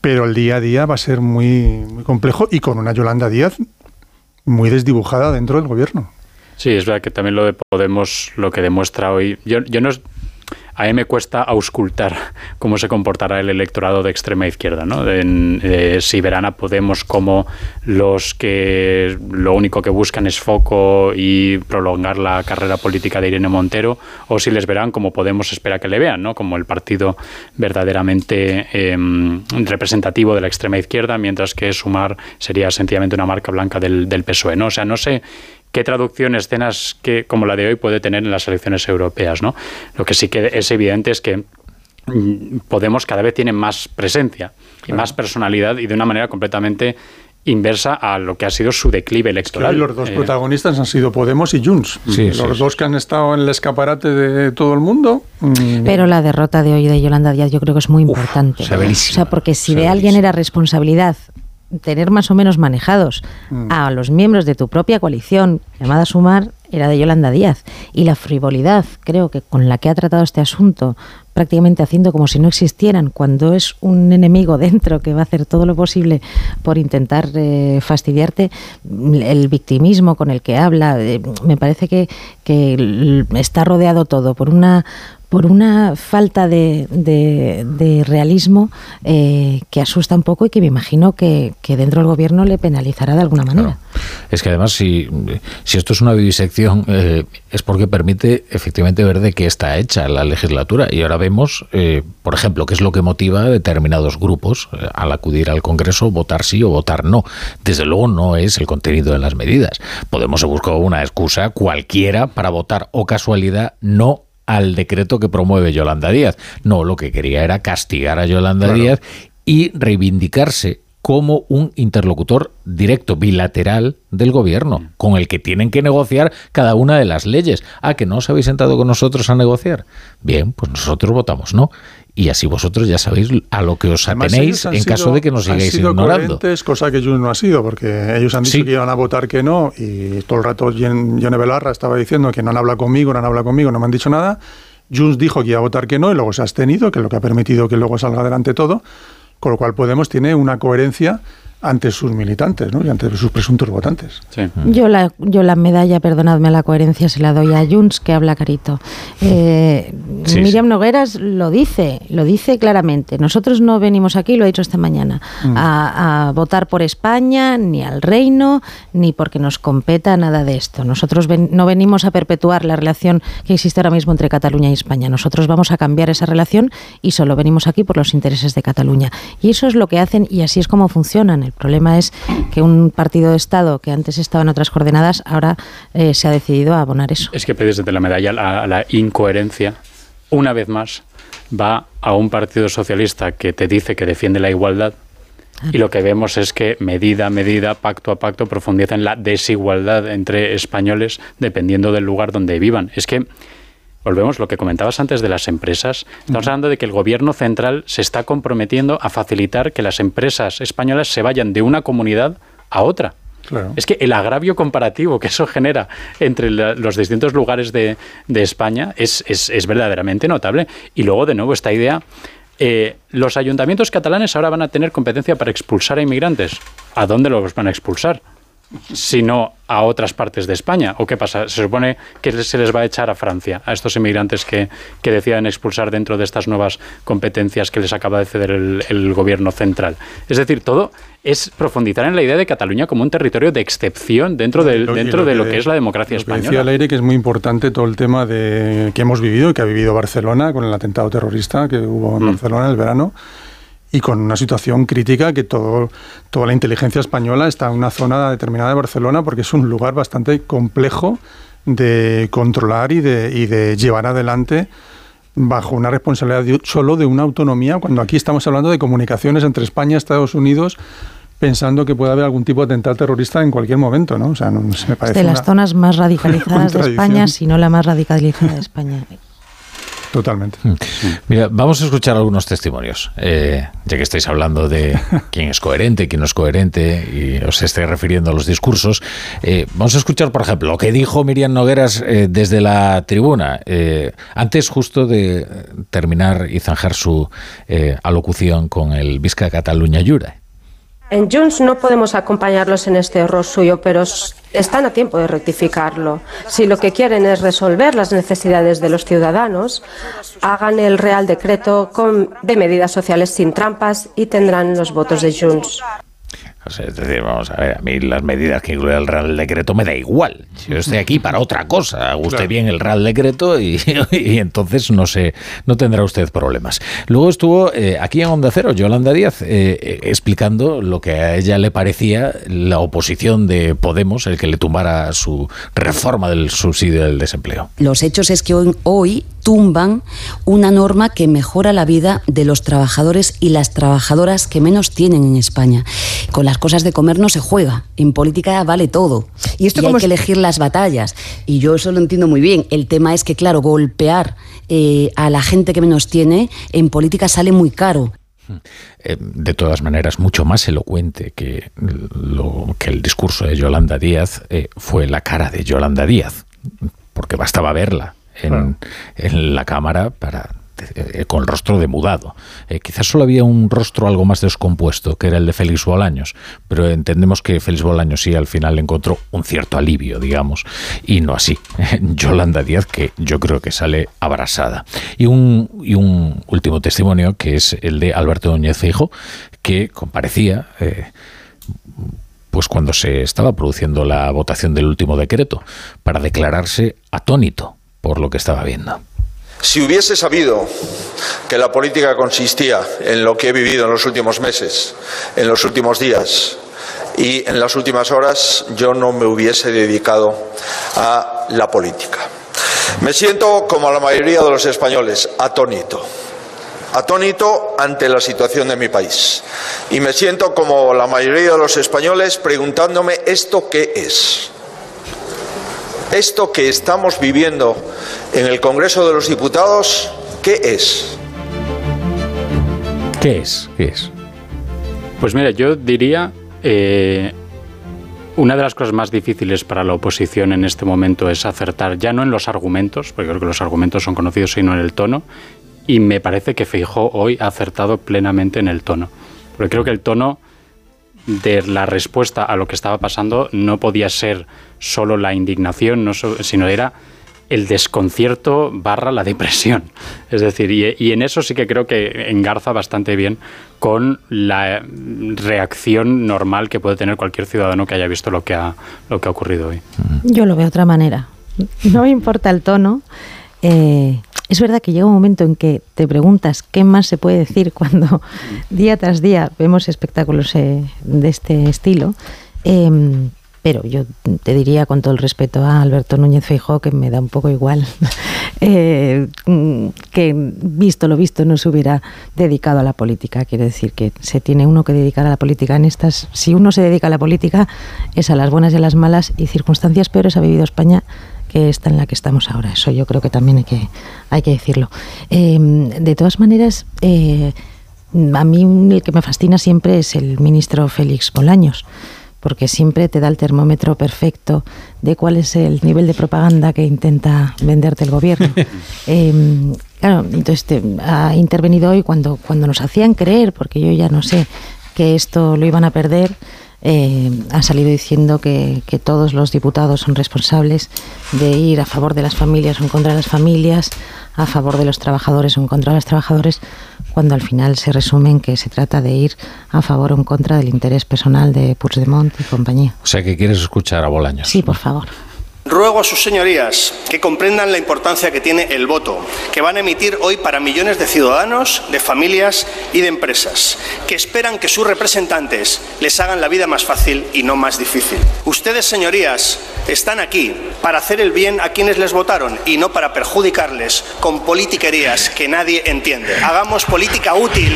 pero el día a día va a ser muy, muy complejo y con una Yolanda Díaz muy desdibujada dentro del gobierno. Sí, es verdad que también lo de Podemos, lo que demuestra hoy. Yo, yo no. A mí me cuesta auscultar cómo se comportará el electorado de extrema izquierda, ¿no? Eh, si verán a Podemos como los que lo único que buscan es foco y prolongar la carrera política de Irene Montero, o si les verán como Podemos espera que le vean, ¿no? Como el partido verdaderamente eh, representativo de la extrema izquierda, mientras que Sumar sería sencillamente una marca blanca del, del PSOE, ¿no? O sea, no sé qué traducción escenas que como la de hoy puede tener en las elecciones europeas, ¿no? Lo que sí que es evidente es que mm, Podemos cada vez tiene más presencia y más personalidad y de una manera completamente inversa a lo que ha sido su declive electoral. los dos Eh, protagonistas han sido Podemos y Junts. Sí, los sí, dos que han estado en el escaparate de todo el mundo. mm, Pero la derrota de hoy de Yolanda Díaz yo creo que es muy importante. severísima, o sea, porque si de alguien era responsabilidad tener más o menos manejados Mm. a los miembros de tu propia coalición llamada Sumar, era de Yolanda Díaz. Y la frivolidad, creo que con la que ha tratado este asunto, prácticamente haciendo como si no existieran, cuando es un enemigo *laughs* dentro que va a hacer todo lo posible por intentar eh, fastidiarte, el victimismo con el que habla, eh, me parece que, que está rodeado todo por una por una falta de, de- realismo eh, que asusta un poco y que me imagino que, dentro del gobierno le penalizará de alguna manera. Es que además, si, esto es una vivisección, eh, es porque permite efectivamente ver de qué está hecha la legislatura. Y ahora vemos, eh, por ejemplo, qué es lo que motiva a determinados grupos eh, al acudir al Congreso, votar sí o votar no. Desde luego no es el contenido de las medidas. Podemos buscó una excusa cualquiera para votar o casualidad no al decreto que promueve Yolanda Díaz. No, lo que quería era castigar a Yolanda Claro. Díaz y reivindicarse como un interlocutor directo, bilateral del gobierno, con el que tienen que negociar cada una de las leyes. Ah, que no os habéis sentado con nosotros a negociar. Bien, pues nosotros votamos no. Y así vosotros ya sabéis a lo que os Además, atenéis en caso sido- de que nos han sigáis sido ignorando. coherentes, cosa que Junts no ha sido, porque ellos han dicho Sí. que iban a votar que no, y todo el rato Yone Belarra estaba diciendo que no han hablado conmigo, no han hablado conmigo, no me han dicho nada. Junts dijo que iba a votar que no, y luego se ha abstenido, que es lo que ha permitido que luego salga adelante todo, con lo cual Podemos tiene una coherencia ante sus militantes ¿no? y ante sus presuntos votantes. Yo la, yo la medalla, perdonadme la coherencia, se la doy a Junts, que habla carito. Eh, Sí, Miriam Nogueras lo dice, lo dice claramente. Nosotros no venimos aquí, lo ha dicho esta mañana, Mm. a, a votar por España, ni al reino, ni porque nos competa nada de esto. Nosotros ven- no venimos a perpetuar la relación que existe ahora mismo entre Cataluña y España. Nosotros vamos a cambiar esa relación y solo venimos aquí por los intereses de Cataluña. Y eso es lo que hacen y así es como funcionan. El problema es que un partido de Estado que antes estaba en otras coordenadas ahora eh, se ha decidido a abonar eso. Es que pedirse de la medalla a la incoherencia, una vez más, va a un partido socialista que te dice que defiende la igualdad Y lo que vemos es que medida a medida, pacto a pacto, profundiza en la desigualdad entre españoles dependiendo del lugar donde vivan. Es que volvemos lo que comentabas antes de las empresas. Estamos hablando de que el gobierno central se está comprometiendo a facilitar que las empresas españolas se vayan de una comunidad a otra. Es que el agravio comparativo que eso genera entre los distintos lugares de, España es, es, verdaderamente notable. Y luego, de nuevo, esta idea, eh, los ayuntamientos catalanes ahora van a tener competencia para expulsar a inmigrantes. ¿A dónde los van a expulsar? Sino a otras partes de España. ¿O qué pasa? Se supone que se les va a echar a Francia, a estos inmigrantes que, que expulsar dentro de estas nuevas competencias que les acaba de ceder el, gobierno central. Es decir, todo es profundizar en la idea de Cataluña como un territorio de excepción dentro, de, dentro de lo que es la democracia española. Decía aire que es muy importante todo el tema de que hemos vivido y que ha vivido Barcelona con el atentado terrorista que hubo en mm. Barcelona en el verano y con una situación crítica que todo, toda la inteligencia española está en una zona determinada de Barcelona porque es un lugar bastante complejo de controlar y de, y de llevar adelante bajo una responsabilidad solo de una autonomía, cuando aquí estamos hablando de comunicaciones entre España y Estados Unidos pensando que puede haber algún tipo de atentado terrorista en cualquier momento, ¿no? O sea, no, se me parece de las zonas más radicalizadas de *laughs* España, si no la más radicalizada de España. Totalmente. Mm. Mira, vamos a escuchar algunos testimonios, eh, ya que estáis hablando de *laughs* quién es coherente, quién no es coherente, y os estáis refiriendo a los discursos. Eh, vamos a escuchar, por ejemplo, lo que dijo Miriam Nogueras eh, desde la tribuna, antes justo de terminar y zanjar su alocución con el Vizca Cataluña Jura. En Junts no podemos acompañarlos en este error suyo, pero están a tiempo de rectificarlo. Si lo que quieren es resolver las necesidades de los ciudadanos, hagan el Real Decreto de medidas sociales sin trampas y tendrán los votos de Junts es decir, vamos a ver, a mí las medidas que incluye el Real Decreto me da igual. Yo estoy aquí para otra cosa, haga usted bien el Real Decreto *laughs* y, entonces no sé, no tendrá usted problemas. Luego estuvo eh, aquí en Onda Cero Yolanda Díaz eh, eh, explicando lo que a ella le parecía la oposición de Podemos, el que le tumbara su reforma del subsidio del desempleo. Los hechos es que hoy, hoy tumban una norma que mejora la vida de los trabajadores y las trabajadoras que menos tienen en España. Con las cosas de comer no se juega. En política vale todo. Y, esto hay que elegir las batallas. Y yo eso lo entiendo muy bien. El tema es que, claro, golpear eh, a la gente que menos tiene en política sale muy caro. Eh, de todas maneras, mucho más elocuente que, lo, que el discurso de Yolanda Díaz eh, fue la cara de Yolanda Díaz, porque bastaba verla en, la cámara para eh, con el rostro demudado. Eh, quizás solo había un rostro algo más descompuesto, que era el de Félix Bolaños, pero entendemos que Félix Bolaños sí al final encontró un cierto alivio, digamos, y no así. *laughs* Yolanda Díaz, que yo creo que sale abrasada. Y un, y un último testimonio, que es el de Alberto Doñez Feijo, que comparecía. Eh, pues cuando se estaba produciendo la votación del último decreto, para declararse atónito por lo que estaba viendo. Si hubiese sabido que la política consistía en lo que he vivido en los últimos meses, en los últimos días y en las últimas horas, yo no me hubiese dedicado a la política. Me siento, como la mayoría de los españoles, atónito. Atónito ante la situación de mi país. Y me siento, como la mayoría de los españoles, preguntándome esto qué es. Esto que estamos viviendo en el Congreso de los Diputados, ¿qué es? ¿Qué es? ¿Qué es? Pues mira, yo diría, eh, una de las cosas más difíciles para la oposición en este momento es acertar ya no en los argumentos, porque creo que los argumentos son conocidos, sino en el tono, y me parece que Feijó hoy ha acertado plenamente en el tono. Porque creo que el tono de la respuesta a lo que estaba pasando no podía ser solo la indignación, sino era el desconcierto barra la depresión. *laughs* Es decir, y, en eso sí que creo que engarza bastante bien con la reacción normal que puede tener cualquier ciudadano que haya visto lo que ha, lo que ha ocurrido hoy. Yo lo veo de otra manera. No me importa el tono. Eh, es verdad que llega un momento en que te preguntas qué más se puede decir cuando día tras día vemos espectáculos eh, de este estilo. Em, pero yo te diría con todo el respeto a Alberto Núñez Feijóo que me da un poco igual *laughs* eh, que visto lo visto no se hubiera dedicado a la política. Quiere decir que se tiene uno que dedicar a la política en estas. Si uno se dedica a la política es a las buenas y a las malas y circunstancias peores ha vivido España que esta en la que estamos ahora. Eso yo creo que también hay que hay que decirlo. Eh, de todas maneras. Eh, a mí el que me fascina siempre es el ministro Félix Bolaños porque siempre te da el termómetro perfecto de cuál es el nivel de propaganda que intenta venderte el gobierno. *laughs* Em, claro, entonces ha intervenido hoy cuando, cuando nos hacían creer, porque yo ya no sé que esto lo iban a perder, eh, ha salido diciendo que, que, todos los diputados son responsables de ir a favor de las familias o en contra de las familias, a favor de los trabajadores o en contra de los trabajadores cuando al final se resume en que se trata de ir a favor o en contra del interés personal de Puigdemont y compañía. O sea que quieres escuchar a Bolaños. Sí, por favor. Ruego a sus señorías que comprendan la importancia que tiene el voto que van a emitir hoy para millones de ciudadanos, de familias y de empresas, que esperan que sus representantes les hagan la vida más fácil y no más difícil. Ustedes, señorías, están aquí para hacer el bien a quienes les votaron y no para perjudicarles con politiquerías que nadie entiende. Hagamos política útil,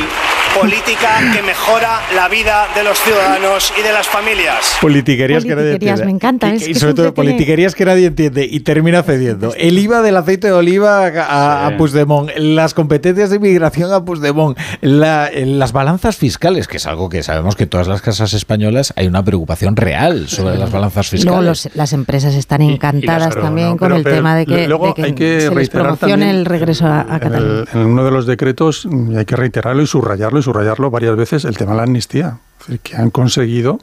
política que mejora la vida de los ciudadanos y de las familias. Politiquerías, que nadie entiende. me encanta. Y, sobre todo politiquerías que nadie entiende y termina cediendo. El IVA del aceite de oliva a, a Puigdemont, las competencias de inmigración a Puigdemont, la, las balanzas fiscales, que es algo que sabemos que en todas las casas españolas hay una preocupación real sobre las balanzas fiscales. Luego los, las empresas están encantadas también con el tema de que, luego de hay que se les promocione el regreso a, a Cataluña. En, uno de los decretos hay que reiterarlo y subrayarlo y subrayarlo varias veces el tema de la amnistía, es decir, que han conseguido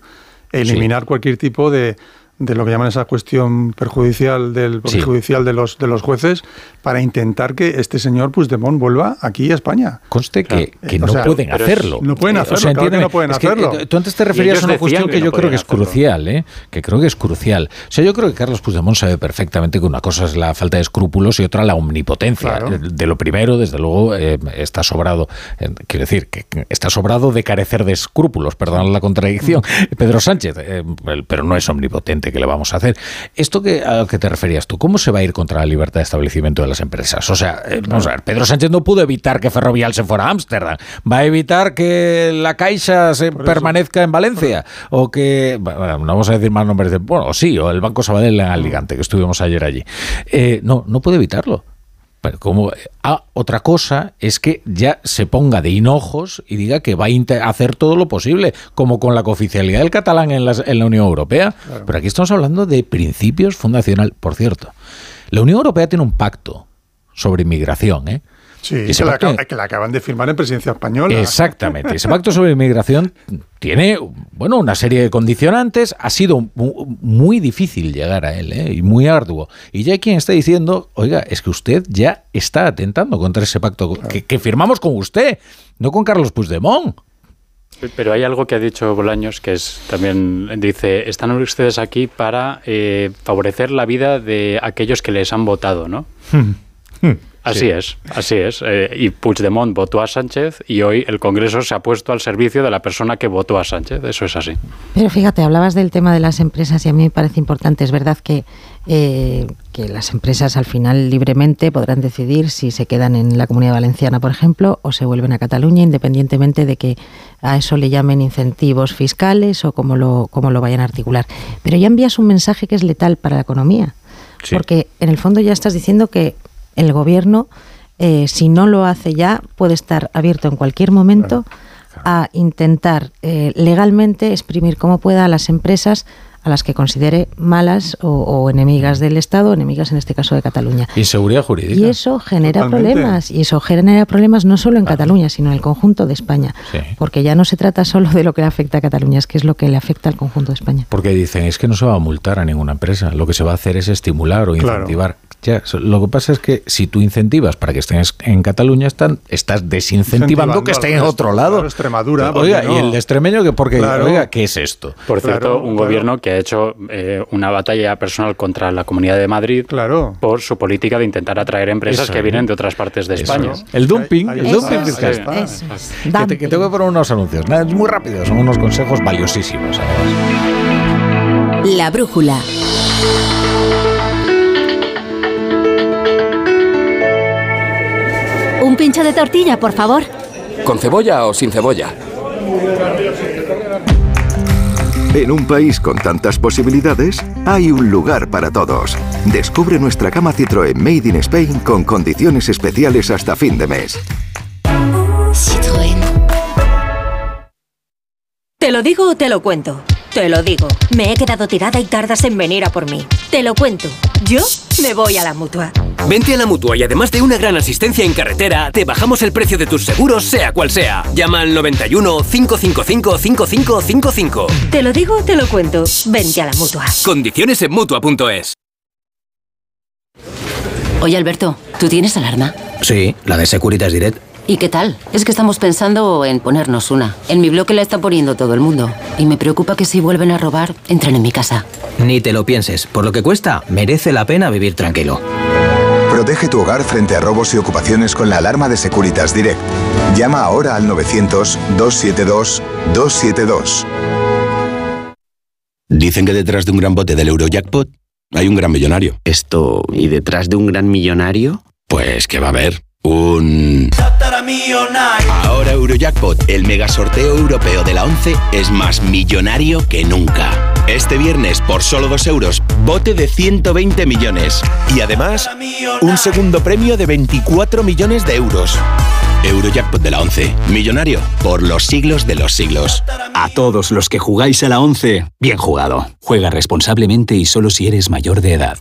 eliminar sí. cualquier tipo de de lo que llaman esa cuestión perjudicial del perjudicial sí. de los de los jueces para intentar que este señor Puigdemont vuelva aquí a España. Conste que, que no, sea, pueden hacerlo. No pueden hacerlo, o sea, claro que no pueden es hacerlo. Tú antes te referías a una cuestión que, que yo creo que es hacerlo. crucial, ¿eh? que creo que es crucial. O sea, yo creo que Carlos Puigdemont sabe perfectamente que una cosa es la falta de escrúpulos y otra la omnipotencia. Claro. De lo primero, desde luego, eh, está sobrado, eh, quiero decir, que está sobrado de carecer de escrúpulos, perdón la contradicción, *laughs* Pedro Sánchez, eh, pero no es omnipotente que le vamos a hacer. Esto que a lo que te referías tú, ¿cómo se va a ir contra la libertad de establecimiento de las empresas? O sea, eh, vamos a ver, Pedro Sánchez no pudo evitar que Ferrovial se fuera a Ámsterdam, va a evitar que la Caixa se permanezca en Valencia o que, bueno, no vamos a decir más nombres de, bueno, sí, o el Banco Sabadell en Alicante, que estuvimos ayer allí. Eh, no, no puede evitarlo. Como ah, otra cosa es que ya se ponga de hinojos y diga que va a hacer todo lo posible, como con la cooficialidad del catalán en, las, en la Unión Europea. Claro. Pero aquí estamos hablando de principios fundacional. Por cierto, la Unión Europea tiene un pacto sobre inmigración, ¿eh? Sí, que, pacto, la, que, la, acaban de firmar en presidencia española. Exactamente. *laughs* Ese pacto sobre inmigración tiene, bueno, una serie de condicionantes. Ha sido muy difícil llegar a él ¿eh? y muy arduo. Y ya hay quien está diciendo, oiga, es que usted ya está atentando contra ese pacto claro. que, que firmamos con usted, no con Carlos Puigdemont. Pero hay algo que ha dicho Bolaños que es también dice están ustedes aquí para eh, favorecer la vida de aquellos que les han votado, ¿no? Así sí. es, así es. Eh, y Puigdemont votó a Sánchez y hoy el Congreso se ha puesto al servicio de la persona que votó a Sánchez. Eso es así. Pero fíjate, hablabas del tema de las empresas y a mí me parece importante. Es verdad que, eh, que las empresas al final libremente podrán decidir si se quedan en la Comunidad Valenciana, por ejemplo, o se vuelven a Cataluña, independientemente de que a eso le llamen incentivos fiscales o cómo lo, cómo lo vayan a articular. Pero ya envías un mensaje que es letal para la economía. Sí. Porque en el fondo ya estás diciendo que el gobierno, eh, si no lo hace ya, puede estar abierto en cualquier momento claro, claro. a intentar eh, legalmente exprimir como pueda a las empresas a las que considere malas o, o, enemigas del Estado, enemigas en este caso de Cataluña. Inseguridad jurídica. Y eso genera Totalmente. problemas, y eso genera problemas no solo en claro. Cataluña, sino en el conjunto de España. Sí. Porque ya no se trata solo de lo que le afecta a Cataluña, es que es lo que le afecta al conjunto de España. Porque dicen, es que no se va a multar a ninguna empresa, lo que se va a hacer es estimular o incentivar. Claro. Ya, lo que pasa es que si tú incentivas para que estén en Cataluña, están, estás desincentivando que estén en otro lado. Claro, Extremadura. Oiga, no? y el extremeño, que porque, claro. oiga, ¿qué es esto? Por cierto, un gobierno que ha hecho eh, una batalla personal contra la Comunidad de Madrid claro. por su política de intentar atraer empresas Eso, que vienen de otras partes de España. Es. El dumping, el dumping fiscal. Que, te, que tengo que poner unos anuncios. Nada, es muy rápido, son unos consejos valiosísimos. Además. La brújula. Un pincho de tortilla, por favor. ¿Con cebolla o sin cebolla? En un país con tantas posibilidades, hay un lugar para todos. Descubre nuestra cama Citroën Made in Spain con condiciones especiales hasta fin de mes. Citroën. ¿Te lo digo o te lo cuento? Te lo digo. Me he quedado tirada y tardas en venir a por mí. Te lo cuento. Yo me voy a la mutua. Vente a la mutua y además de una gran asistencia en carretera, te bajamos el precio de tus seguros, sea cual sea. Llama al 91 555 5555. Te lo digo o te lo cuento. Vente a la mutua. Condiciones en mutua.es. Oye, Alberto, ¿tú tienes alarma? Sí, la de Securitas Direct. ¿Y qué tal? Es que estamos pensando en ponernos una. En mi bloque la está poniendo todo el mundo. Y me preocupa que si vuelven a robar, entren en mi casa. Ni te lo pienses. Por lo que cuesta, merece la pena vivir tranquilo. Protege tu hogar frente a robos y ocupaciones con la alarma de Securitas Direct. Llama ahora al 900-272-272. Dicen que detrás de un gran bote del Eurojackpot hay un gran millonario. Esto, ¿y detrás de un gran millonario? Pues que va a haber un... Ahora Eurojackpot, el mega sorteo europeo de la 11, es más millonario que nunca. Este viernes, por solo 2 euros, bote de 120 millones. Y además, un segundo premio de 24 millones de euros. Eurojackpot de la 11. Millonario por los siglos de los siglos. A todos los que jugáis a la 11, bien jugado. Juega responsablemente y solo si eres mayor de edad.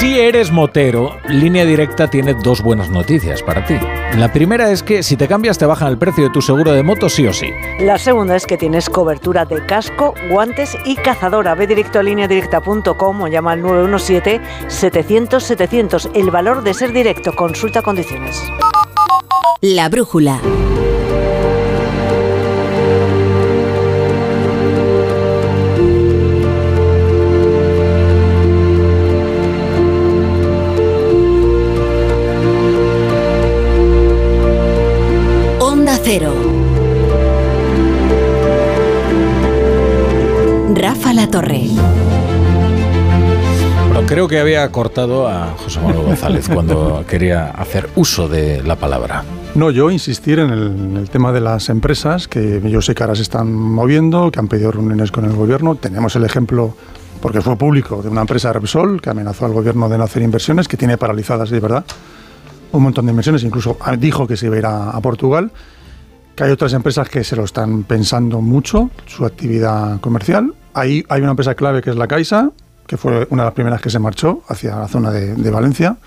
Si eres motero, Línea Directa tiene dos buenas noticias para ti. La primera es que si te cambias te bajan el precio de tu seguro de moto sí o sí. La segunda es que tienes cobertura de casco, guantes y cazadora. Ve directo a lineadirecta.com o llama al 917-700-700. El valor de ser directo. Consulta condiciones. La brújula. Cero. Rafa La Torre. Bueno, creo que había cortado a José Manuel González cuando quería hacer uso de la palabra. No, yo insistir en el, en el, tema de las empresas, que yo sé que ahora se están moviendo, que han pedido reuniones con el gobierno. Tenemos el ejemplo, porque fue público, de una empresa Repsol que amenazó al gobierno de no hacer inversiones, que tiene paralizadas de verdad un montón de inversiones, incluso dijo que se iba a ir a, a Portugal. Que hay otras empresas que se lo están pensando mucho, su actividad comercial. Ahí hay una empresa clave que es la Caixa, que fue una de las primeras que se marchó hacia la zona de, de Valencia.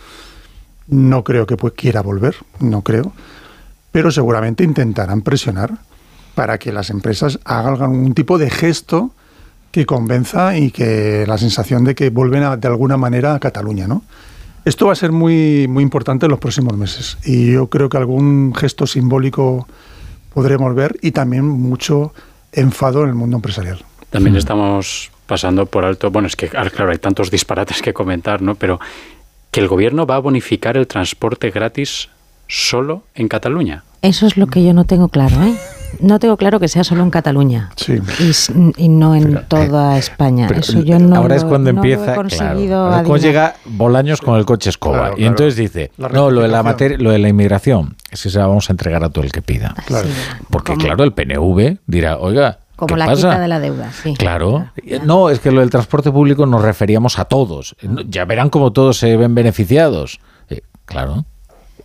No creo que pues, quiera volver, no creo. Pero seguramente intentarán presionar para que las empresas hagan algún tipo de gesto que convenza y que la sensación de que vuelven a, de alguna manera a Cataluña, ¿no? Esto va a ser muy, muy importante en los próximos meses y yo creo que algún gesto simbólico podremos ver y también mucho enfado en el mundo empresarial. También estamos pasando por alto, bueno, es que claro, hay tantos disparates que comentar, ¿no? Pero que el gobierno va a bonificar el transporte gratis solo en Cataluña. Eso es lo que yo no tengo claro, ¿eh? No tengo claro que sea solo en Cataluña sí. y, y, no en pero, toda eh, España. Eso yo no Ahora lo, es cuando no empieza, claro. Cuando llega Bolaños con el coche escoba Claro, y claro. entonces dice, La no, lo de la materia, lo de la inmigración, es que se la vamos a entregar a todo el que pida. Claro. Porque claro, el PNV dirá, oiga, Como ¿qué la pasa? quita de la deuda, sí. Claro. No, es que lo del transporte público nos referíamos a todos. Ya verán cómo todos se ven beneficiados. Eh, claro.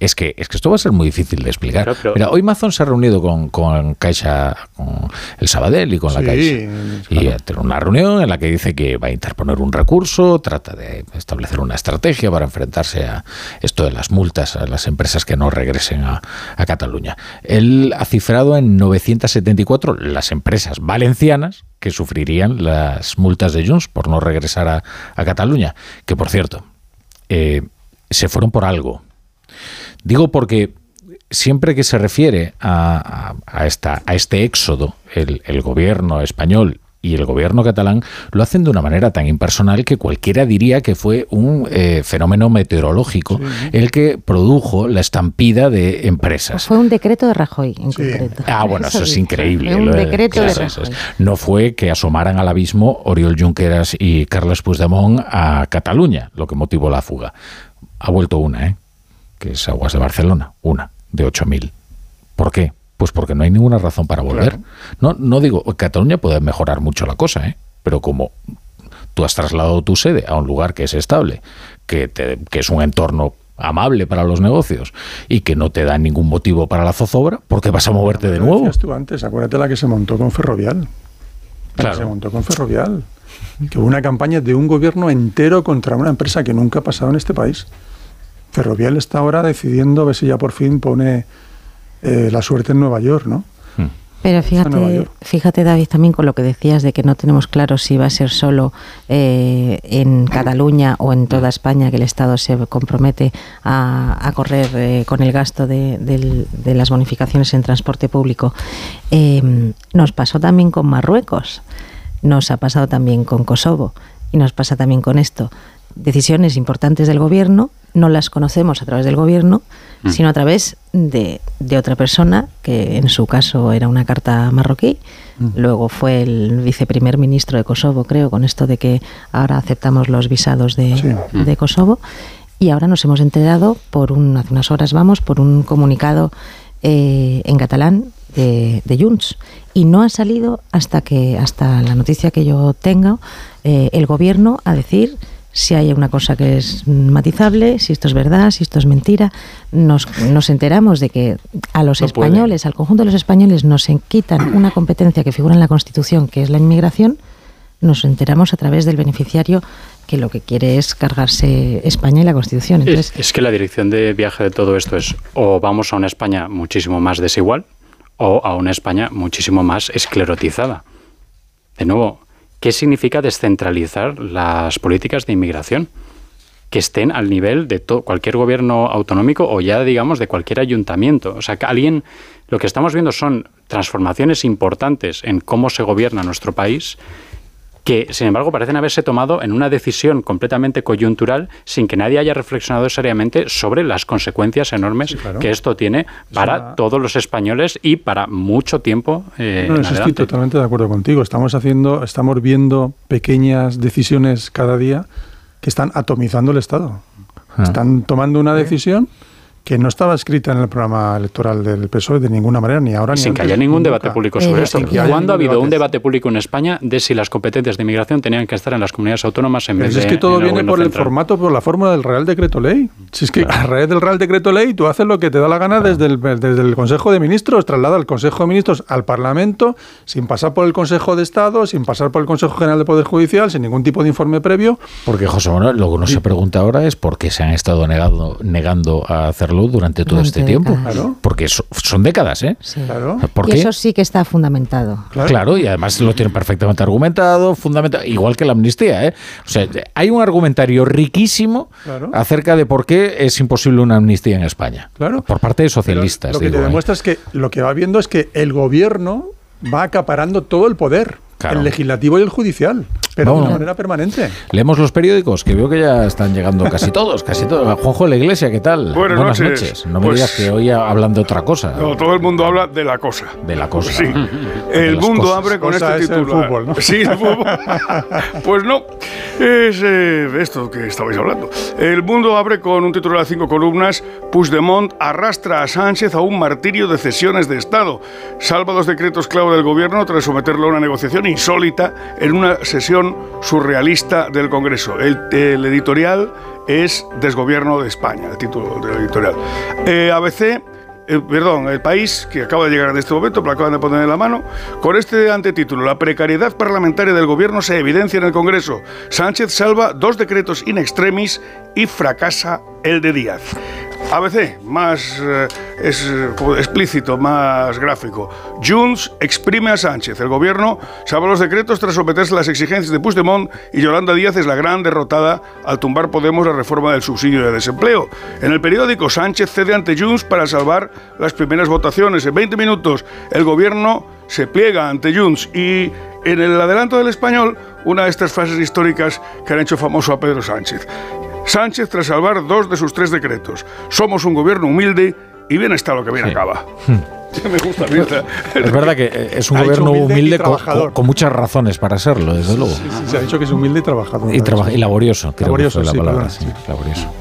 Es que, es que esto va a ser muy difícil de explicar. Claro, pero- Mira, hoy Mazón se ha reunido con, con Caixa, con el Sabadell y con la Sí, Caixa. Y ha tenido una reunión en la que dice que va a interponer un recurso, trata de establecer una estrategia para enfrentarse a esto de las multas a las empresas que no regresen a, a Cataluña. Él ha cifrado en 974 las empresas valencianas que sufrirían las multas de Junts por no regresar a, a Cataluña. Que por cierto, eh, se fueron por algo. Digo porque siempre que se refiere a, a- a esta, a este éxodo, el, el gobierno español y el gobierno catalán lo hacen de una manera tan impersonal que cualquiera diría que fue un eh, fenómeno meteorológico el que produjo la estampida de empresas. Fue un decreto de Rajoy en concreto. Ah, bueno, eso, es increíble. Fue un de- decreto de Rajoy. eso es. No fue que asomaran al abismo Oriol Junqueras y Carles Puigdemont a Cataluña, lo que motivó la fuga. Ha vuelto una, ¿eh? Que es Aguas de Barcelona, una de 8.000. ¿Por qué? Pues porque no hay ninguna razón para volver. No, no digo, Cataluña puede mejorar mucho la cosa, ¿eh? pero como tú has trasladado tu sede a un lugar que es estable, que, te- que es un entorno amable para los negocios y que no te da ningún motivo para la zozobra, ¿por qué vas a moverte de nuevo? tú antes, acuérdate la que se montó con Ferrovial. La que Claro. Se montó con Ferrovial. Que hubo una campaña de un gobierno entero contra una empresa que nunca ha pasado en este país. Ferrovial está ahora decidiendo a ver si ya por fin pone eh, la suerte en Nueva York, ¿no? Pero Nueva fíjate, fíjate David, también con lo que decías de que no tenemos claro si va a ser solo eh, en Cataluña o en toda España que el Estado se compromete a, a correr eh, con el gasto de, del- de las bonificaciones en transporte público. Eh, nos pasó también con Marruecos, nos ha pasado también con Kosovo y nos pasa también con esto. Decisiones importantes del gobierno no las conocemos a través del gobierno, Mm. sino a través de, de otra persona, que en su caso era una carta marroquí. Luego fue el viceprimer ministro de Kosovo, creo, con esto de que ahora aceptamos los visados de, Mm. de Kosovo. Y ahora nos hemos enterado, por un, hace unas horas vamos, por un comunicado eh, en catalán de, de Junts. Y no ha salido hasta que hasta la noticia que yo tengo, eh, el gobierno a decir si hay una cosa que es matizable, si esto es verdad, si esto es mentira. Nos, nos enteramos de que a los No puede. españoles, al conjunto de los españoles, nos quitan una competencia que figura en la Constitución, que es la inmigración. Nos enteramos a través del beneficiario que lo que quiere es cargarse España y la Constitución. Entonces, Es, es que la dirección de viaje de todo esto es o vamos a una España muchísimo más desigual o a una España muchísimo más esclerotizada. De nuevo, ¿qué significa descentralizar las políticas de inmigración? Que estén al nivel de cualquier gobierno autonómico o ya, digamos, de cualquier ayuntamiento. O sea, que alguien, lo que estamos viendo son transformaciones importantes en cómo se gobierna nuestro país que, sin embargo, parecen haberse tomado en una decisión completamente coyuntural sin que nadie haya reflexionado seriamente sobre las consecuencias enormes que esto tiene para todos los españoles y para mucho tiempo eh, No, en eso estoy totalmente de acuerdo contigo. Estamos haciendo, estamos viendo pequeñas decisiones cada día que están atomizando el Estado. Ah. Están tomando una decisión que no estaba escrita en el programa electoral del PSOE de ninguna manera, ni ahora ni Sin que haya ningún ni debate público sobre Eh, esto. ¿Cuándo ha habido un debate. público en España de si las competencias de inmigración tenían que estar en las comunidades autónomas en Pero vez si de es que todo el viene por el formato, por la fórmula del Real Decreto Ley. Si es que a raíz del Real Decreto Ley tú haces lo que te da la gana desde el, desde el Consejo de Ministros, traslada al Consejo de Ministros al Parlamento, sin pasar por el Consejo de Estado, sin pasar por el Consejo General de Poder Judicial, sin ningún tipo de informe previo. Porque, José Manuel, lo que uno se pregunta ahora es por qué se han estado negado, negando a hacerlo durante todo Durante este tiempo. Claro. Porque so- son décadas, ¿eh? Claro. ¿Por y qué? eso sí que está fundamentado. Claro. y además lo tienen perfectamente argumentado, fundamentado, igual que la amnistía, ¿eh? O sea, hay un argumentario riquísimo Claro. acerca de por qué es imposible una amnistía en España. Claro. Por parte de socialistas, Lo que digo, te ¿eh? demuestra es que lo que va viendo es que el gobierno va acaparando todo el poder, Claro. el legislativo y el judicial, pero de una manera permanente. Leemos los periódicos, que veo que ya están llegando casi todos, casi todos. Juanjo de la Iglesia, ¿qué tal? Buenas noches. No me Pues- digas que hoy hablan de otra cosa. No, todo el mundo habla de la cosa. De la cosa. Sí. *laughs* El mundo cosas. abre con Cosa este es el titular. fútbol, ¿no? Sí, el fútbol. *laughs* pues no. Es eh, esto que estabais hablando. El mundo abre con un titular de cinco columnas. Puigdemont arrastra a Sánchez a un martirio de cesiones de Estado. Salva los decretos clave del gobierno tras someterlo a una negociación insólita en una sesión surrealista del Congreso. El, editorial es Desgobierno de España, el título del editorial. Eh, ABC eh, perdón, el país que acaba de llegar en este momento, pero acaban de poner en la mano, con este antetítulo, la precariedad parlamentaria del gobierno se evidencia en el Congreso. Sánchez salva dos decretos in extremis y fracasa el de Díaz. ABC, más eh, es, explícito, más gráfico. Junts exprime a Sánchez. El gobierno salva los decretos tras someterse a las exigencias de Puigdemont y Yolanda Díaz es la gran derrotada al tumbar Podemos la reforma del subsidio de desempleo. En el periódico, Sánchez cede ante Junts para salvar las primeras votaciones. En 20 minutos, el gobierno se pliega ante Junts y en el adelanto del español, una de estas frases históricas que han hecho famoso a Pedro Sánchez. Sánchez tras salvar dos de sus tres decretos. Somos un gobierno humilde y bien está lo que bien acaba. *laughs* Me gusta, me gusta. Es verdad que eh, es un Ha gobierno humilde humilde con, trabajador. con- con muchas razones para serlo, desde luego. Sí, sí, se ha dicho que es humilde y trabajador. Y, traba- y laborioso, creo Laborioso, que fue sí, la palabra. sí, laborioso.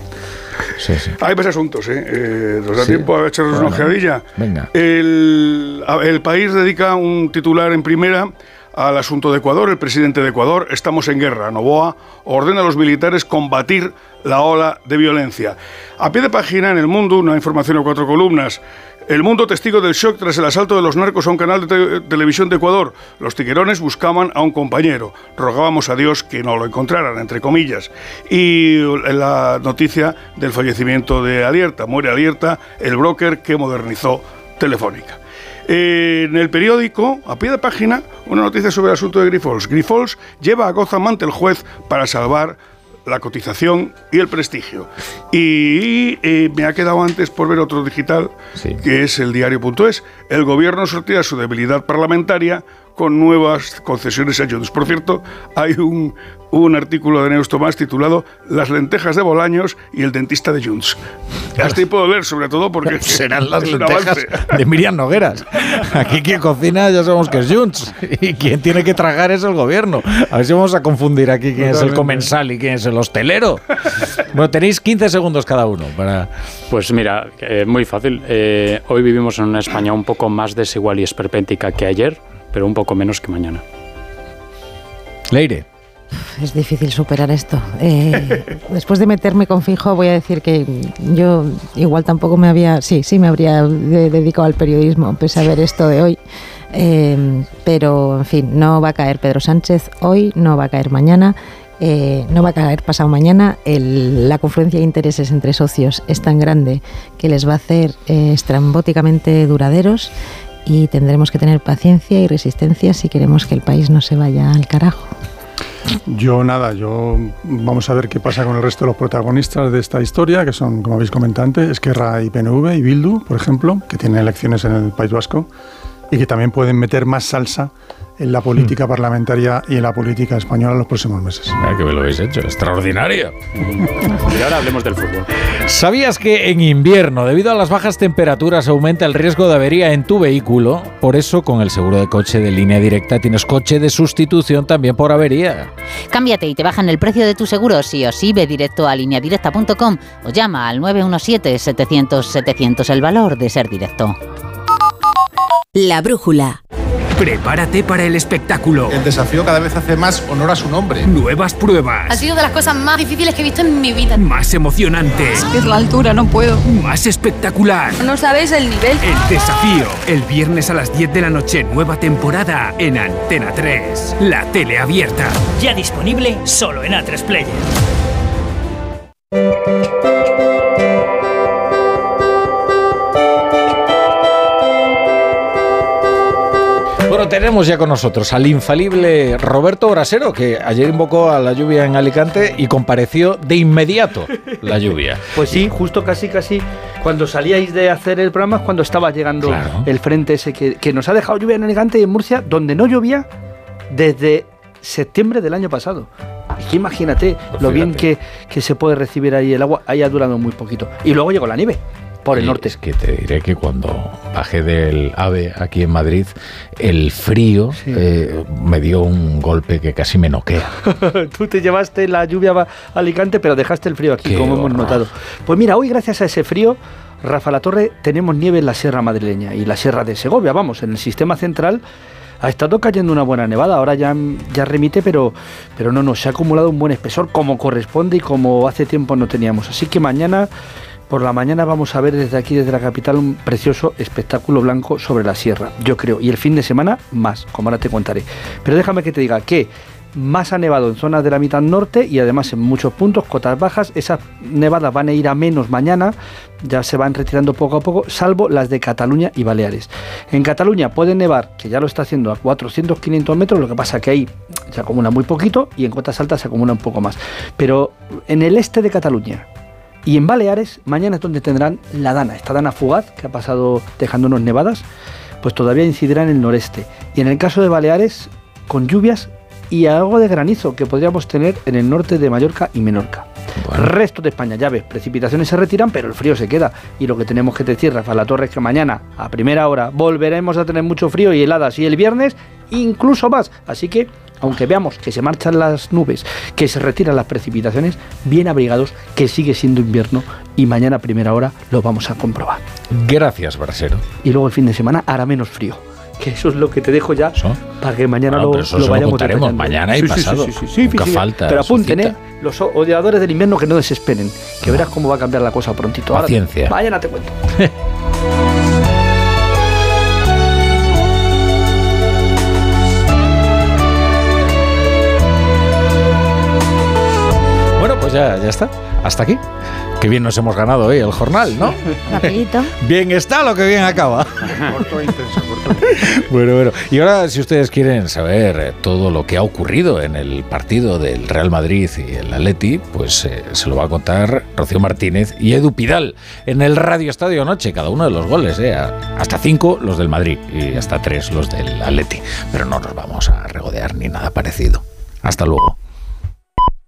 Sí, sí. Hay más asuntos, ¿eh? Eh, ¿Nos da Sí. tiempo a echarnos una Bueno, ojeadilla? venga. El, el país dedica un titular en primera al asunto de Ecuador. El presidente de Ecuador, estamos en guerra. Novoa ordena a los militares combatir la ola de violencia. A pie de página en El Mundo, una información a cuatro columnas. El mundo testigo del shock tras el asalto de los narcos a un canal de te- televisión de Ecuador. Los tiguerones buscaban a un compañero. Rogábamos a Dios que no lo encontraran, entre comillas. Y la noticia del fallecimiento de Alierta. Muere Alierta, el broker que modernizó Telefónica. En el periódico, a pie de página, una noticia sobre el asunto de Grifols. Grifols lleva a Gotham ante el juez para salvar la cotización y el prestigio. Y eh, me ha quedado antes por ver otro digital, que es el diario.es. El gobierno sortea su debilidad parlamentaria con nuevas concesiones a Junts. Por cierto, hay un, un artículo de Neus Tomás titulado Las lentejas de Bolaños y el dentista de Junts. Hasta ahí puedo leer, sobre todo porque *laughs* Serán las *laughs* lentejas de Miriam Nogueras. Aquí quien cocina ya sabemos que es Junts. Y quien tiene que tragar es el gobierno. A ver si vamos a confundir aquí quién es el Totalmente. comensal y quién es el hostelero. Bueno, tenéis 15 segundos cada uno para... Pues mira, eh, muy fácil. Eh, hoy vivimos en una España un poco más desigual y esperpéntica que ayer, pero un poco menos que mañana. Leire. Es difícil superar esto. Eh, *laughs* después de meterme con fijo, voy a decir que yo igual tampoco me había, sí, sí me habría de- dedicado al periodismo, pese a ver esto de hoy. Eh, pero, en fin, no va a caer Pedro Sánchez hoy, no va a caer mañana. eh, no va a caer pasado mañana. El- la confluencia de intereses entre socios es tan grande que les va a hacer eh, estrambóticamente duraderos y tendremos que tener paciencia y resistencia si queremos que el país no se vaya al carajo. Yo nada, yo vamos a ver qué pasa con el resto de los protagonistas de esta historia, que son, como habéis comentado Esquerra y PNV y Bildu, por ejemplo, que tienen elecciones en el País Vasco y que también pueden meter más salsa en la política parlamentaria y en la política española en los próximos meses. que me lo habéis hecho, extraordinario. *laughs* Y ahora hablemos del fútbol. ¿Sabías que en invierno, debido a las bajas temperaturas, aumenta el riesgo de avería en tu vehículo? Por eso, con el seguro de coche de línea directa tienes coche de sustitución también por avería. Cámbiate y te bajan el precio de tu seguro sí o sí. Ve directo a lineadirecta.com o llama al 917-700-700 el valor de ser directo. La brújula. Prepárate para el espectáculo. El desafío cada vez hace más honor a su nombre. Nuevas pruebas. Ha sido de las cosas más difíciles que he visto en mi vida. Más emocionante. Es la altura, no puedo. Más espectacular. No sabes el nivel. El desafío. El viernes a las 10 de la noche, nueva temporada en Antena 3. La tele abierta. Ya disponible solo en A3 Player. Bueno, tenemos ya con nosotros al infalible Roberto Brasero, que ayer invocó a la lluvia en Alicante y compareció de inmediato la lluvia. *laughs* Pues sí, justo casi, casi cuando salíais de hacer el programa es cuando estaba llegando Claro. el frente ese que, que nos ha dejado lluvia en Alicante y en Murcia, donde no llovía desde septiembre del año pasado. Que imagínate Pues lo bien que, que se puede recibir ahí el agua, ahí ha durado muy poquito. Y luego llegó la nieve por el norte. Es que te diré que cuando bajé del AVE aquí en Madrid, el frío eh, me dio un golpe que casi me noquea. *laughs* Tú te llevaste la lluvia a Alicante, pero dejaste el frío aquí, Qué como hemos notado. Pues mira, hoy gracias a ese frío, Rafa La Torre, tenemos nieve en la Sierra Madrileña y la Sierra de Segovia, vamos, en el sistema central. Ha estado cayendo una buena nevada, ahora ya, ya remite, pero, pero no, no, se ha acumulado un buen espesor como corresponde y como hace tiempo no teníamos. Así que mañana, por la mañana, vamos a ver desde aquí, desde la capital, un precioso espectáculo blanco sobre la sierra, yo creo. Y el fin de semana, más, como ahora te contaré. Pero déjame que te diga que más ha nevado en zonas de la mitad norte y además en muchos puntos, cotas bajas. Esas nevadas van a ir a menos mañana, ya se van retirando poco a poco, salvo las de Cataluña y Baleares. En Cataluña puede nevar, que ya lo está haciendo a 400-500 metros, lo que pasa que ahí se acumula muy poquito y en cotas altas se acumula un poco más. Pero en el este de Cataluña, y en Baleares, mañana es donde tendrán la dana, esta dana fugaz que ha pasado dejándonos nevadas, pues todavía incidirá en el noreste. Y en el caso de Baleares, con lluvias y algo de granizo que podríamos tener en el norte de Mallorca y Menorca. Resto de España, ya ves, precipitaciones se retiran, pero el frío se queda. Y lo que tenemos que decir, Rafael La Torre, es que mañana, a primera hora, volveremos a tener mucho frío y heladas. Y el viernes, incluso más. Así que, aunque veamos que se marchan las nubes, que se retiran las precipitaciones, bien abrigados, que sigue siendo invierno. Y mañana, a primera hora, lo vamos a comprobar. Gracias, Brasero. Y luego el fin de semana hará menos frío. Que eso es lo que te dejo ya para que mañana Bueno, lo, eso lo vayamos mañana y Sí, pasado. sí, sí, sí, Nunca falta Pero apunten. ¿eh? Los odiadores del invierno que no desesperen, que verás cómo va a cambiar la cosa prontito. Ahora- Paciencia. mañana te cuento. *laughs* ya, ya está. Hasta aquí. Qué bien nos hemos ganado hoy el jornal, ¿no? Rapidito. *laughs* Bien está lo que bien acaba. Corto intenso, corto. *laughs* Bueno, bueno. Y ahora, si ustedes quieren saber eh, todo lo que ha ocurrido en el partido del Real Madrid y el Atleti, pues eh, se lo va a contar Rocío Martínez y Edu Pidal en el Radio Estadio Noche, cada uno de los goles, eh, hasta cinco los del Madrid y hasta tres los del Atleti. Pero no nos vamos a regodear ni nada parecido. Hasta luego.